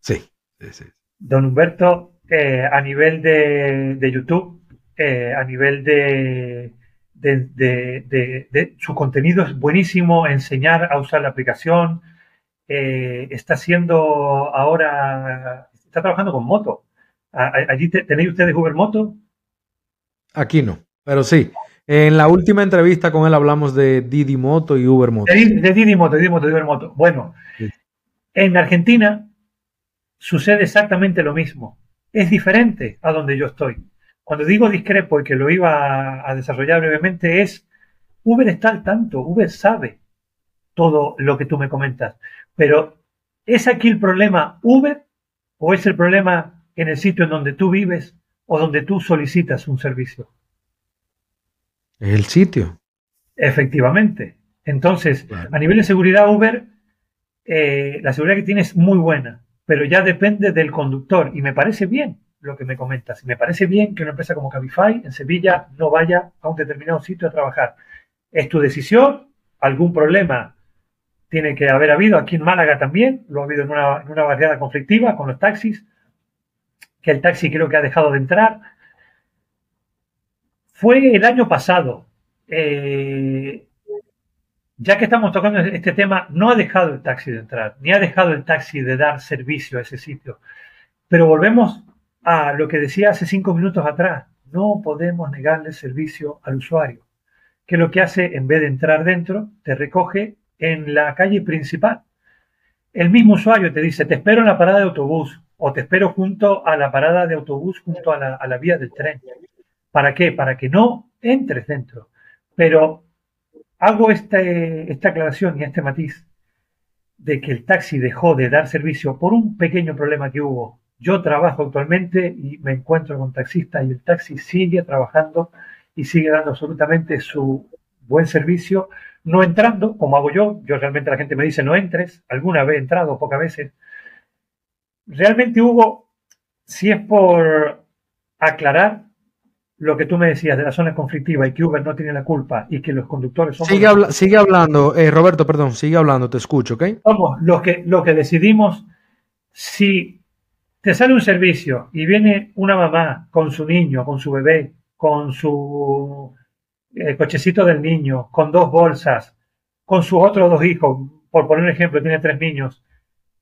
A: Sí, sí, sí.
B: Don Humberto, eh, a nivel de, YouTube, eh, a nivel de, de, su contenido es buenísimo, enseñar a usar la aplicación. Eh, está haciendo ahora, está trabajando con moto. ¿Allí tenéis ustedes Uber Moto?
A: Aquí no. Pero sí, en la última entrevista con él hablamos de Didi Moto y Uber Moto.
B: De, Didi Moto, Didi Moto, Uber Moto. Bueno, en Argentina sucede exactamente lo mismo. Es diferente a donde yo estoy. Cuando digo discrepo y que lo iba a, desarrollar brevemente es, Uber está al tanto, Uber sabe todo lo que tú me comentas. Pero ¿es aquí el problema Uber o es el problema en el sitio en donde tú vives o donde tú solicitas un servicio?
A: El sitio.
B: Efectivamente. Entonces, a nivel de seguridad, Uber, eh, la seguridad que tiene es muy buena, pero ya depende del conductor. Y me parece bien lo que me comentas. Me parece bien que una empresa como Cabify en Sevilla no vaya a un determinado sitio a trabajar. Es tu decisión. Algún problema tiene que haber habido. Aquí en Málaga también lo ha habido en una, barriada conflictiva con los taxis, que el taxi creo que ha dejado de entrar fue el año pasado. Eh, ya que estamos tocando este tema, no ha dejado el taxi de entrar, ni ha dejado el taxi de dar servicio a ese sitio. Pero volvemos a lo que decía hace cinco minutos atrás. No podemos negarle servicio al usuario, que lo que hace, en vez de entrar dentro, te recoge en la calle principal. El mismo usuario te dice, te espero en la parada de autobús o te espero junto a la parada de autobús, junto a la, a la vía del tren. ¿Para qué? Para que no entres dentro. Pero hago este, esta aclaración y este matiz de que el taxi dejó de dar servicio por un pequeño problema que hubo Yo trabajo actualmente y me encuentro con taxistas y el taxi sigue trabajando y sigue dando absolutamente su buen servicio, no entrando, como hago yo. Yo realmente la gente me dice no entres, alguna vez he entrado, pocas veces. Realmente hubo, si es por aclarar, lo que tú me decías de la zona conflictiva y que Uber no tiene la culpa y que los conductores
A: son... Sigue, sigue hablando, eh, Roberto, perdón, sigue hablando, te escucho, ¿ok?
B: Somos los que, lo que decidimos si te sale un servicio y viene una mamá con su niño, con su bebé, con su eh, cochecito del niño, con dos bolsas, con sus otros dos hijos, por poner un ejemplo, tiene tres niños,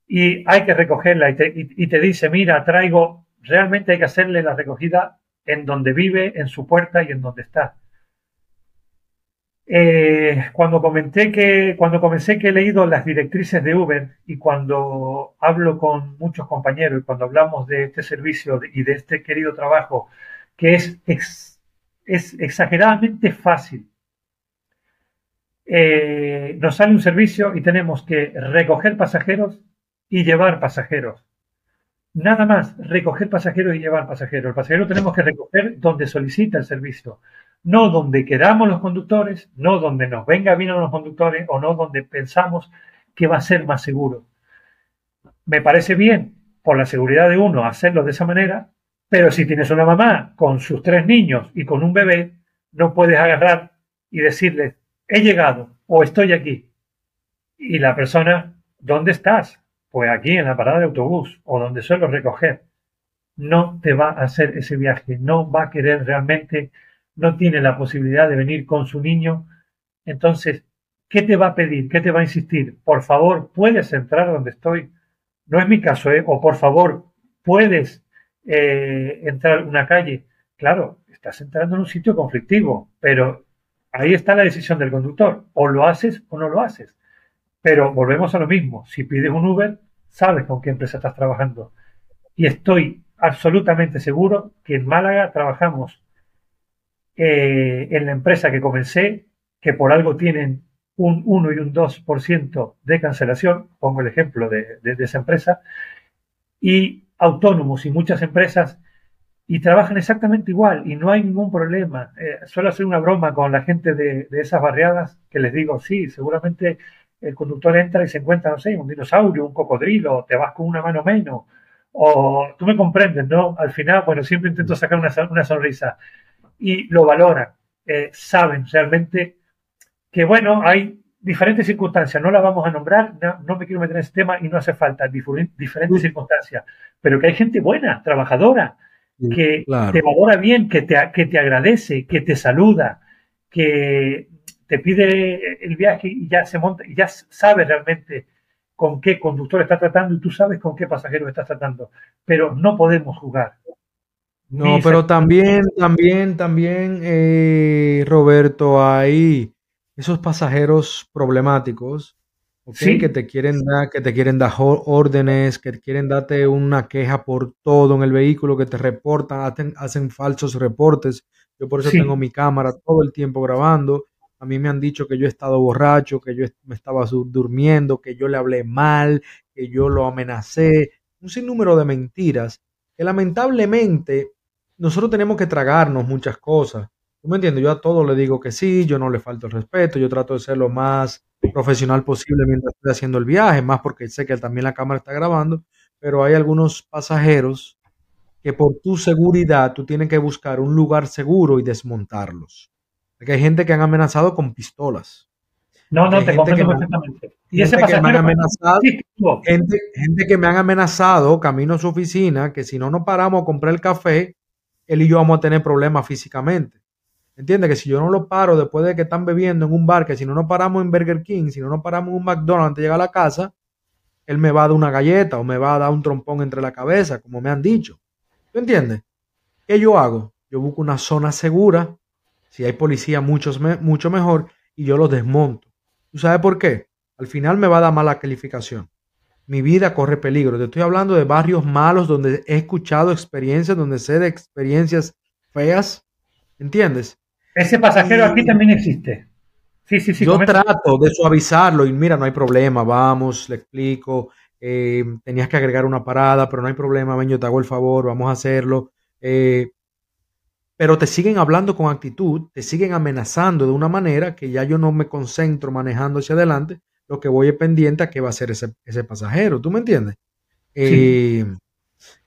B: y hay que recogerla y te, y te dice, mira, traigo, realmente hay que hacerle la recogida en donde vive, en su puerta y en donde está. Eh, cuando comenté que, cuando comencé que he leído las directrices de Uber y cuando hablo con muchos compañeros y cuando hablamos de este servicio y de este querido trabajo, que es, exageradamente fácil. Eh, nos sale un servicio y tenemos que recoger pasajeros y llevar pasajeros. Nada más, recoger pasajeros y llevar pasajeros. El pasajero tenemos que recoger donde solicita el servicio, no donde queramos los conductores, no donde nos venga bien a los conductores o no donde pensamos que va a ser más seguro. Me parece bien, por la seguridad de uno, hacerlo de esa manera, pero si tienes una mamá con sus tres niños y con un bebé, no puedes agarrar y decirle, he llegado o estoy aquí. Y la persona, ¿dónde estás? Pues aquí en la parada de autobús o donde suelo recoger, no te va a hacer ese viaje, no va a querer realmente, no tiene la posibilidad de venir con su niño. Entonces, ¿qué te va a pedir? ¿Qué te va a insistir? Por favor, ¿puedes entrar donde estoy? No es mi caso, ¿eh? O por favor, ¿puedes eh, entrar en una calle? Claro, estás entrando en un sitio conflictivo, pero ahí está la decisión del conductor. O lo haces o no lo haces. Pero volvemos a lo mismo. Si pides un Uber, sabes con qué empresa estás trabajando. Y estoy absolutamente seguro que en Málaga trabajamos eh, en la empresa que comencé, que por algo tienen un 1 y un 2% de cancelación, pongo el ejemplo de, esa empresa, y autónomos y muchas empresas, y trabajan exactamente igual y no hay ningún problema. Eh, suelo hacer una broma con la gente de, de, esas barriadas que les digo, sí, seguramente el conductor entra y se encuentra, no sé, un dinosaurio, un cocodrilo, te vas con una mano menos, o tú me comprendes, ¿no? Al final, bueno, siempre intento sacar una, sonrisa. Y lo valoran, eh, saben realmente que, bueno, hay diferentes circunstancias, no las vamos a nombrar, no, me quiero meter en ese tema y no hace falta, diferentes circunstancias, pero que hay gente buena, trabajadora, que te valora bien, que te, que te agradece, que te saluda, que te pide el viaje y ya se monta y ya sabe realmente con qué conductor está tratando y tú sabes con qué pasajero estás tratando, pero no podemos jugar.
A: No, pero también, también, también, eh, Roberto, hay esos pasajeros problemáticos, que te quieren dar, que te quieren dar órdenes, que quieren darte una queja por todo en el vehículo, que te reportan, hacen, falsos reportes. Yo por eso tengo mi cámara todo el tiempo grabando a mí me han dicho que yo he estado borracho, que yo me estaba durmiendo, que yo le hablé mal, que yo lo amenacé, un sinnúmero de mentiras que lamentablemente nosotros tenemos que tragarnos muchas cosas. ¿Tú me entiendes? Yo a todo le digo que sí, yo no le falto el respeto, yo trato de ser lo más profesional posible mientras estoy haciendo el viaje, más porque sé que también la cámara está grabando, pero hay algunos pasajeros que por tu seguridad tú tienes que buscar un lugar seguro y desmontarlos. Porque hay gente que han amenazado con pistolas.
B: No, no, te comprendo perfectamente.
A: Y ese que me han amenazado, gente, gente, que me han amenazado camino a su oficina, que si no nos paramos a comprar el café, él y yo vamos a tener problemas físicamente. ¿Entiendes? Que si yo no lo paro después de que están bebiendo en un bar, que si no nos paramos en Burger King, si no nos paramos en un McDonald's antes de llegar a la casa, él me va a dar una galleta o me va a dar un trompón entre la cabeza, como me han dicho. ¿Tú entiendes? ¿Qué yo hago? Yo busco una zona segura si hay policía, mucho, mucho mejor y yo los desmonto. ¿Tú sabes por qué? Al final me va a dar mala calificación. Mi vida corre peligro. Te estoy hablando de barrios malos donde he escuchado experiencias, donde sé de experiencias feas. ¿Entiendes?
B: Ese pasajero aquí también existe.
A: Sí, sí, sí. Yo trato de suavizarlo y mira, no hay problema, vamos, le explico. eh, tenías que agregar una parada, pero no hay problema, ven, yo te hago el favor, vamos a hacerlo. Eh, pero te siguen hablando con actitud, te siguen amenazando de una manera que ya yo no me concentro manejando hacia adelante, lo que voy es pendiente a qué va a ser ese, pasajero, ¿tú me entiendes? Eh,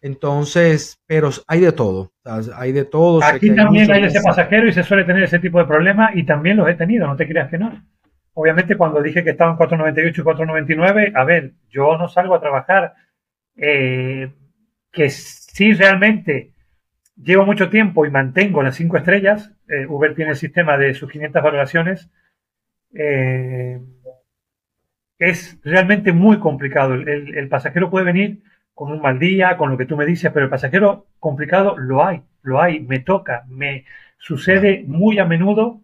A: entonces, pero hay de todo, hay de todo.
B: Aquí también hay, ese pasajero y se suele tener ese tipo de problemas y también los he tenido, no te creas que no. Obviamente cuando dije que estaban 498 y 499, a ver, yo no salgo a trabajar, eh, que si realmente llevo mucho tiempo y mantengo las cinco estrellas, eh, Uber tiene el sistema de sus 500 valoraciones, eh, es realmente muy complicado. el pasajero puede venir con un mal día, con lo que tú me dices, pero el pasajero complicado lo hay, lo hay, me toca, me sucede muy a menudo.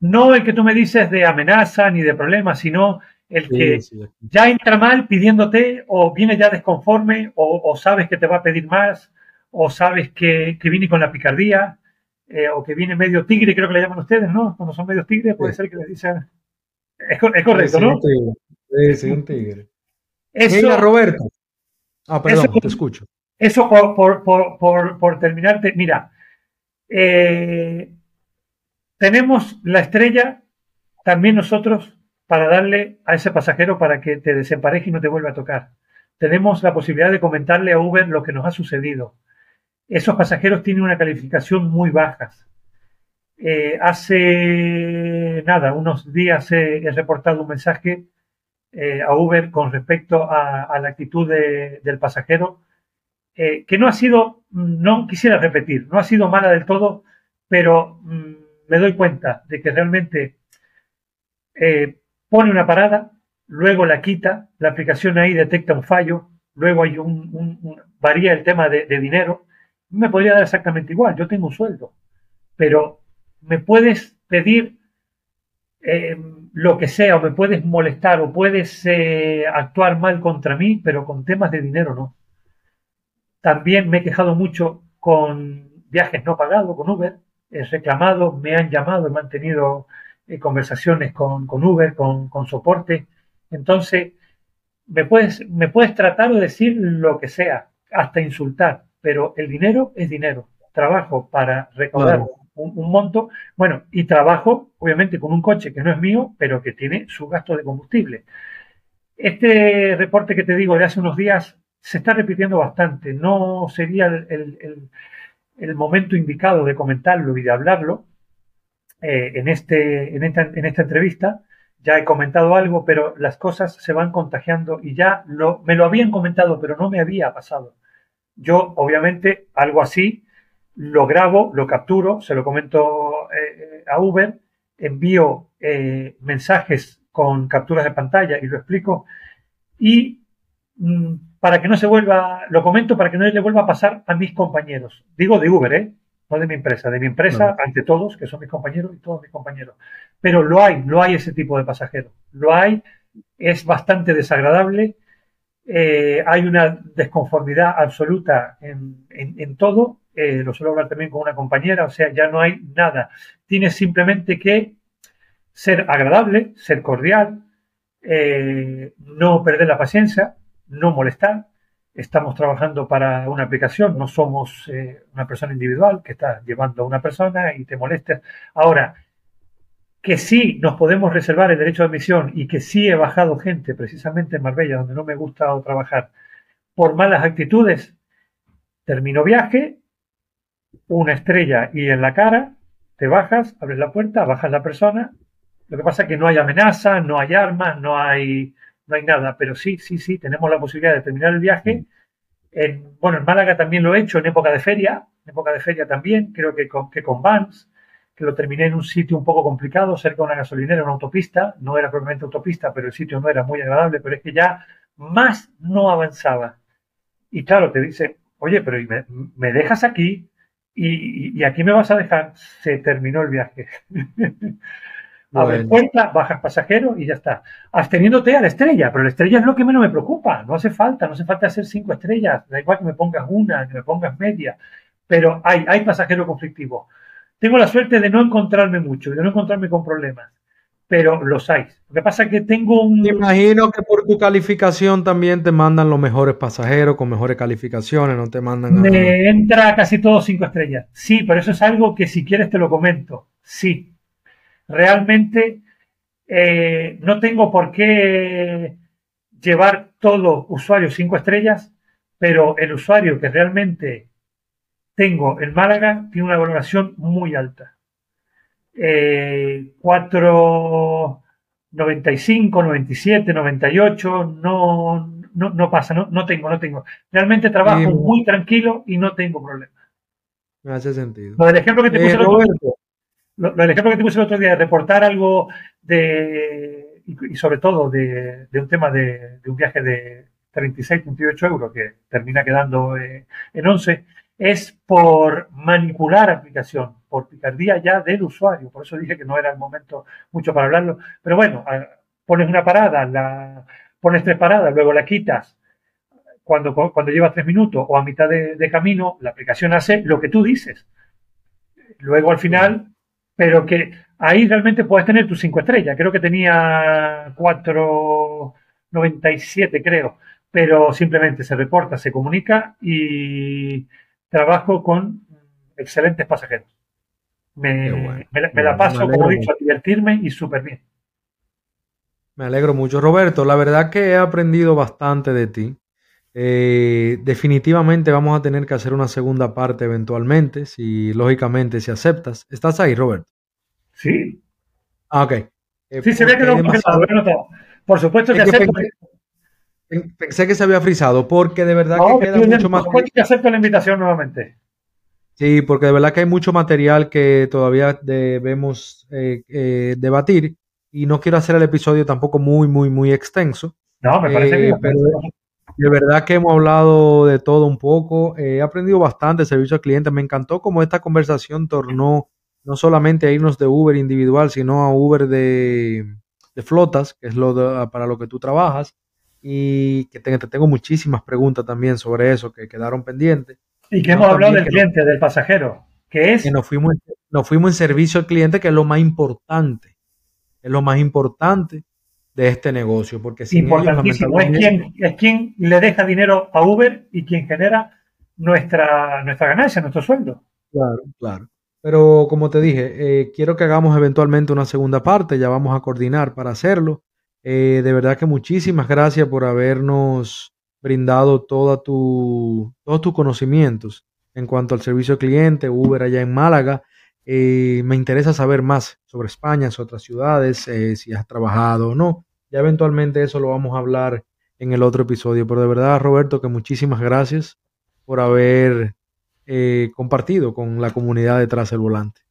B: No el que tú me dices de amenaza ni de problema, sino el que ya entra mal pidiéndote o viene ya desconforme o, sabes que te va a pedir más o sabes que, viene con la picardía eh, o que viene medio tigre, creo que le llaman ustedes, ¿no? Cuando son medio tigres puede ser que les dicen... Es, correcto, ¿no?
A: Sí, sí, un tigre. Eso, Roberto. Ah, perdón, te escucho.
B: Eso por, por, por, por terminarte. Mira, eh, tenemos la estrella también nosotros para darle a ese pasajero para que te desempareje y no te vuelva a tocar. Tenemos la posibilidad de comentarle a Uber lo que nos ha sucedido. Esos pasajeros tienen una calificación muy baja. Eh, hace nada, unos días he reportado un mensaje eh, a Uber con respecto a, la actitud del pasajero, eh, que no ha sido, no quisiera repetir, no ha sido mala del todo, pero mm, me doy cuenta de que realmente pone una parada, luego la quita, la aplicación ahí detecta un fallo, luego hay un, varía el tema de, dinero, me podría dar exactamente igual, yo tengo un sueldo, pero me puedes pedir lo que sea, o me puedes molestar, o puedes eh, actuar mal contra mí, pero con temas de dinero no. También me he quejado mucho con viajes no pagados, con Uber. He reclamado, me han llamado, he mantenido eh, conversaciones con, Uber, con, con, soporte. Entonces, me puedes, me puedes tratar de decir lo que sea, hasta insultar, pero el dinero es dinero. Trabajo para recaudar un, monto. Bueno, y trabajo, obviamente, con un coche que no es mío, pero que tiene su gasto de combustible. Este reporte que te digo de hace unos días se está repitiendo bastante. No sería el, momento indicado de comentarlo y de hablarlo eh, en, este, en, esta, en esta entrevista. Ya he comentado algo, pero las cosas se van contagiando y ya lo, me lo habían comentado, pero no me había pasado. Yo, obviamente, algo así lo grabo, lo capturo, se lo comento eh, a Uber, envío eh, mensajes con capturas de pantalla y lo explico. Y mm, para que no se vuelva, lo comento para que no le vuelva a pasar a mis compañeros. Digo de Uber, ¿eh? No de mi empresa, de mi empresa ante todos, que son mis compañeros y todos mis compañeros. Pero lo hay, lo hay ese tipo de pasajero. Lo hay, es bastante desagradable. Eh, hay una desconformidad absoluta en, en todo eh, lo suelo hablar también con una compañera, o sea, ya no hay nada. Tienes simplemente que ser agradable, ser cordial, eh, no perder la paciencia, no molestar. Estamos trabajando para una aplicación, no somos una persona individual que está llevando a una persona y te molesta. Ahora, que sí nos podemos reservar el derecho de admisión y que sí he bajado gente precisamente en Marbella, donde no me gusta trabajar, por malas actitudes, termino viaje, una estrella y en la cara, te bajas, abres la puerta, bajas la persona. Lo que pasa es que no hay amenaza, no hay armas, no hay, no hay nada, pero sí, sí, sí, tenemos la posibilidad de terminar el viaje. En, bueno, en Málaga también lo he hecho en época de feria, en época de feria también, creo que con, que con Vans, que lo terminé en un sitio un poco complicado, cerca de una gasolinera, una autopista, no era propiamente autopista, pero el sitio no era muy agradable, pero es que ya más no avanzaba. Y claro, te dice, oye, pero me, me dejas aquí, y, aquí me vas a dejar, se terminó el viaje. Abres puerta, bajas pasajero y ya está. Absteniéndote a la estrella, pero la estrella es lo que menos me preocupa. No hace falta, no hace falta hacer cinco estrellas. Da igual que me pongas una, que me pongas media. Pero hay, hay pasajero conflictivo. Tengo la suerte de no encontrarme mucho, de no encontrarme con problemas. pero los hay. Lo que pasa es que tengo un...
A: Me imagino que por tu calificación también te mandan los mejores pasajeros con mejores calificaciones, no te mandan...
B: Me entra casi todo cinco estrellas. Sí, pero eso es algo que si quieres te lo comento. Sí. Realmente eh, no tengo por qué llevar todo usuario cinco estrellas, pero el usuario que realmente tengo en Málaga tiene una valoración muy alta eh, 495, 97, 98, no, no, no pasa, no, no tengo, no tengo. Realmente trabajo muy tranquilo y no tengo problemas.
A: Me hace sentido.
B: Lo del ejemplo que te puse el otro día, lo, del ejemplo que te puse el otro día de reportar algo de, y, sobre todo de, de un tema de, de, un viaje de 36, 38 euros que termina quedando eh, en 11, es por manipular aplicación, por picardía ya del usuario. Por eso dije que no era el momento mucho para hablarlo. Pero bueno, pones una parada, la, pones tres paradas, luego la quitas cuando, cuando llevas tres minutos o a mitad de, camino, la aplicación hace lo que tú dices. Luego al final, pero que ahí realmente puedes tener tus cinco estrellas. Creo que tenía 4,97 creo, pero simplemente se reporta, se comunica y trabajo con excelentes pasajeros. Me, la paso, como he dicho, a divertirme y súper bien.
A: Me alegro mucho, Roberto. La verdad que he aprendido bastante de ti. Eh, definitivamente vamos a tener que hacer una segunda parte eventualmente, si lógicamente si aceptas. ¿Estás ahí, Roberto?
B: Sí.
A: Ah, ok.
B: Eh, sí, se ve que no, Por supuesto que, acepto.
A: Pensé que se había frisado, porque de verdad que queda mucho más.
B: que acepto la invitación nuevamente.
A: Sí, porque de verdad que hay mucho material que todavía debemos eh, eh, debatir y no quiero hacer el episodio tampoco muy, muy, muy extenso.
B: No, me parece bien. Pero
A: de verdad que hemos hablado de todo un poco. he aprendido bastante de servicio al cliente. Me encantó cómo esta conversación tornó no solamente a irnos de Uber individual, sino a Uber de, de flotas, que es lo para lo que tú trabajas y que te, tengo muchísimas preguntas también sobre eso que quedaron pendientes.
B: Y que hemos hablado del cliente, del pasajero, que es...
A: Que nos fuimos, nos fuimos en servicio al cliente, que es lo más importante, es lo más importante de este negocio, porque
B: si Importantísimo, es quien, es quien le deja dinero a Uber y quien genera nuestra, nuestra ganancia, nuestro sueldo.
A: Claro, claro. Pero como te dije, eh, quiero que hagamos eventualmente una segunda parte, ya vamos a coordinar para hacerlo. Eh, de verdad que muchísimas gracias por habernos brindado toda tu, todos tus conocimientos en cuanto al servicio al cliente, Uber allá en Málaga. Eh, me interesa saber más sobre España, sobre otras ciudades, eh, si has trabajado o no. Ya eventualmente eso lo vamos a hablar en el otro episodio. Pero de verdad, Roberto, que muchísimas gracias por haber compartido con la comunidad detrás del volante.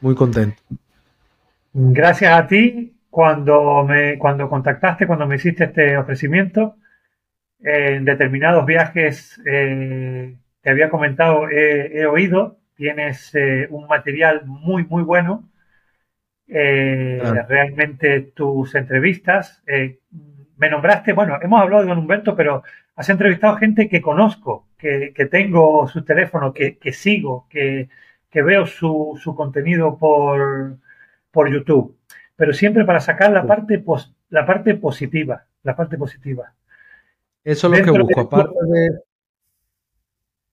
A: Muy contento.
B: Gracias a ti cuando me cuando contactaste, cuando me hiciste este ofrecimiento, en determinados viajes eh, te había comentado, he, oído, tienes eh, un material muy, muy bueno. Eh, realmente tus entrevistas, me nombraste, bueno, hemos hablado de Don Humberto, pero has entrevistado gente que conozco, que, tengo su teléfono, que, sigo, que, veo su, su contenido por, por YouTube pero siempre para sacar la parte, la parte positiva, la parte positiva.
A: Eso es lo que busco, aparte de,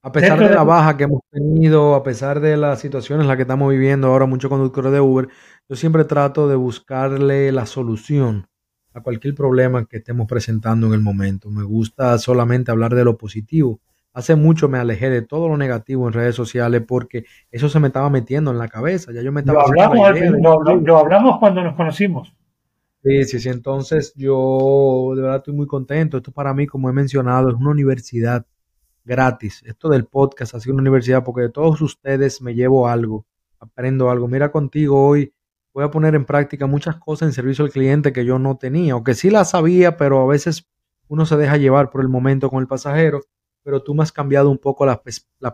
A: a pesar de la baja que hemos tenido, a pesar de las situaciones en las que estamos viviendo ahora muchos conductores de Uber, yo siempre trato de buscarle la solución a cualquier problema que estemos presentando en el momento. Me gusta solamente hablar de lo positivo Hace mucho me alejé de todo lo negativo en redes sociales porque eso se me estaba metiendo en la cabeza. Ya yo me estaba
B: lo hablamos, lo, hablamos cuando nos conocimos.
A: Sí, sí, sí. Entonces yo de verdad estoy muy contento. Esto para mí, como he mencionado, es una universidad gratis. Esto del podcast ha sido una universidad porque de todos ustedes me llevo algo, aprendo algo. Mira contigo hoy voy a poner en práctica muchas cosas en servicio al cliente que yo no tenía o que sí las sabía, pero a veces uno se deja llevar por el momento con el pasajero pero tú me has cambiado un poco la,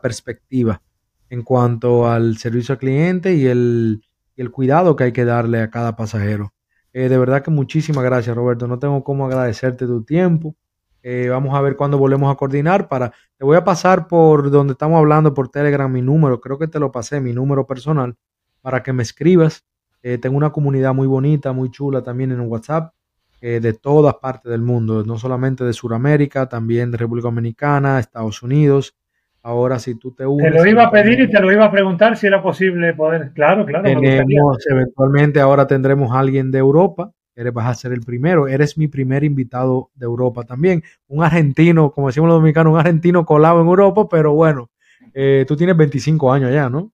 A: perspectiva en cuanto al servicio al cliente y el, cuidado que hay que darle a cada pasajero. Eh, de verdad que muchísimas gracias, Roberto. No tengo cómo agradecerte tu tiempo. Eh, vamos a ver cuándo volvemos a coordinar para. Te voy a pasar por donde estamos hablando por Telegram mi número. Creo que te lo pasé, mi número personal, para que me escribas Eh, tengo una comunidad muy bonita, muy chula también en WhatsApp, eh, de todas partes del mundo, no solamente de Sudamérica, también de República Dominicana, Estados Unidos. Ahora, si tú te unes.
B: Te lo iba a pedir y te lo iba a preguntar si era posible poder. Claro, claro.
A: Tenemos, eventualmente ahora tendremos a alguien de Europa. Eres, vas a ser el primero. Eres mi primer invitado de Europa también. Un argentino, como decimos los dominicanos, un argentino colado en Europa, pero bueno, eh, tú tienes 25 años ya, ¿no?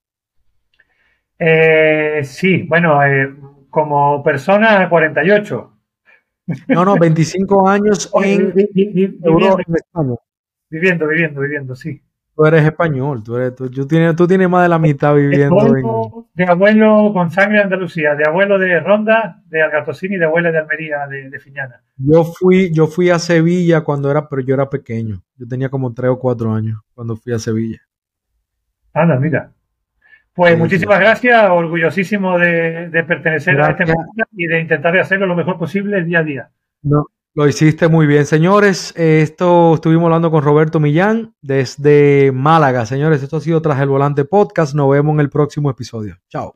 B: Eh, sí, bueno, eh, como persona 48.
A: No, no, 25 años en,
B: Europa, Viviendo, viviendo, viviendo, sí.
A: Tú eres español, tú, eres, tú, tienes, tú tienes más de la mitad viviendo
B: en... De abuelo con sangre de Andalucía, de abuelo de Ronda, de Algatosini, de abuela de Almería, de, Fiñana.
A: Yo fui, yo fui a Sevilla cuando era, pero yo era pequeño. Yo tenía como tres o cuatro años cuando fui a Sevilla.
B: Anda, mira. Pues muchísimas gracias, orgullosísimo de, pertenecer a este mundo y de intentar hacerlo lo mejor posible día a día.
A: No, lo hiciste muy bien, señores. Esto estuvimos hablando con Roberto Millán desde Málaga. Señores, esto ha sido Tras el Volante Podcast. Nos vemos en el próximo episodio. Chao.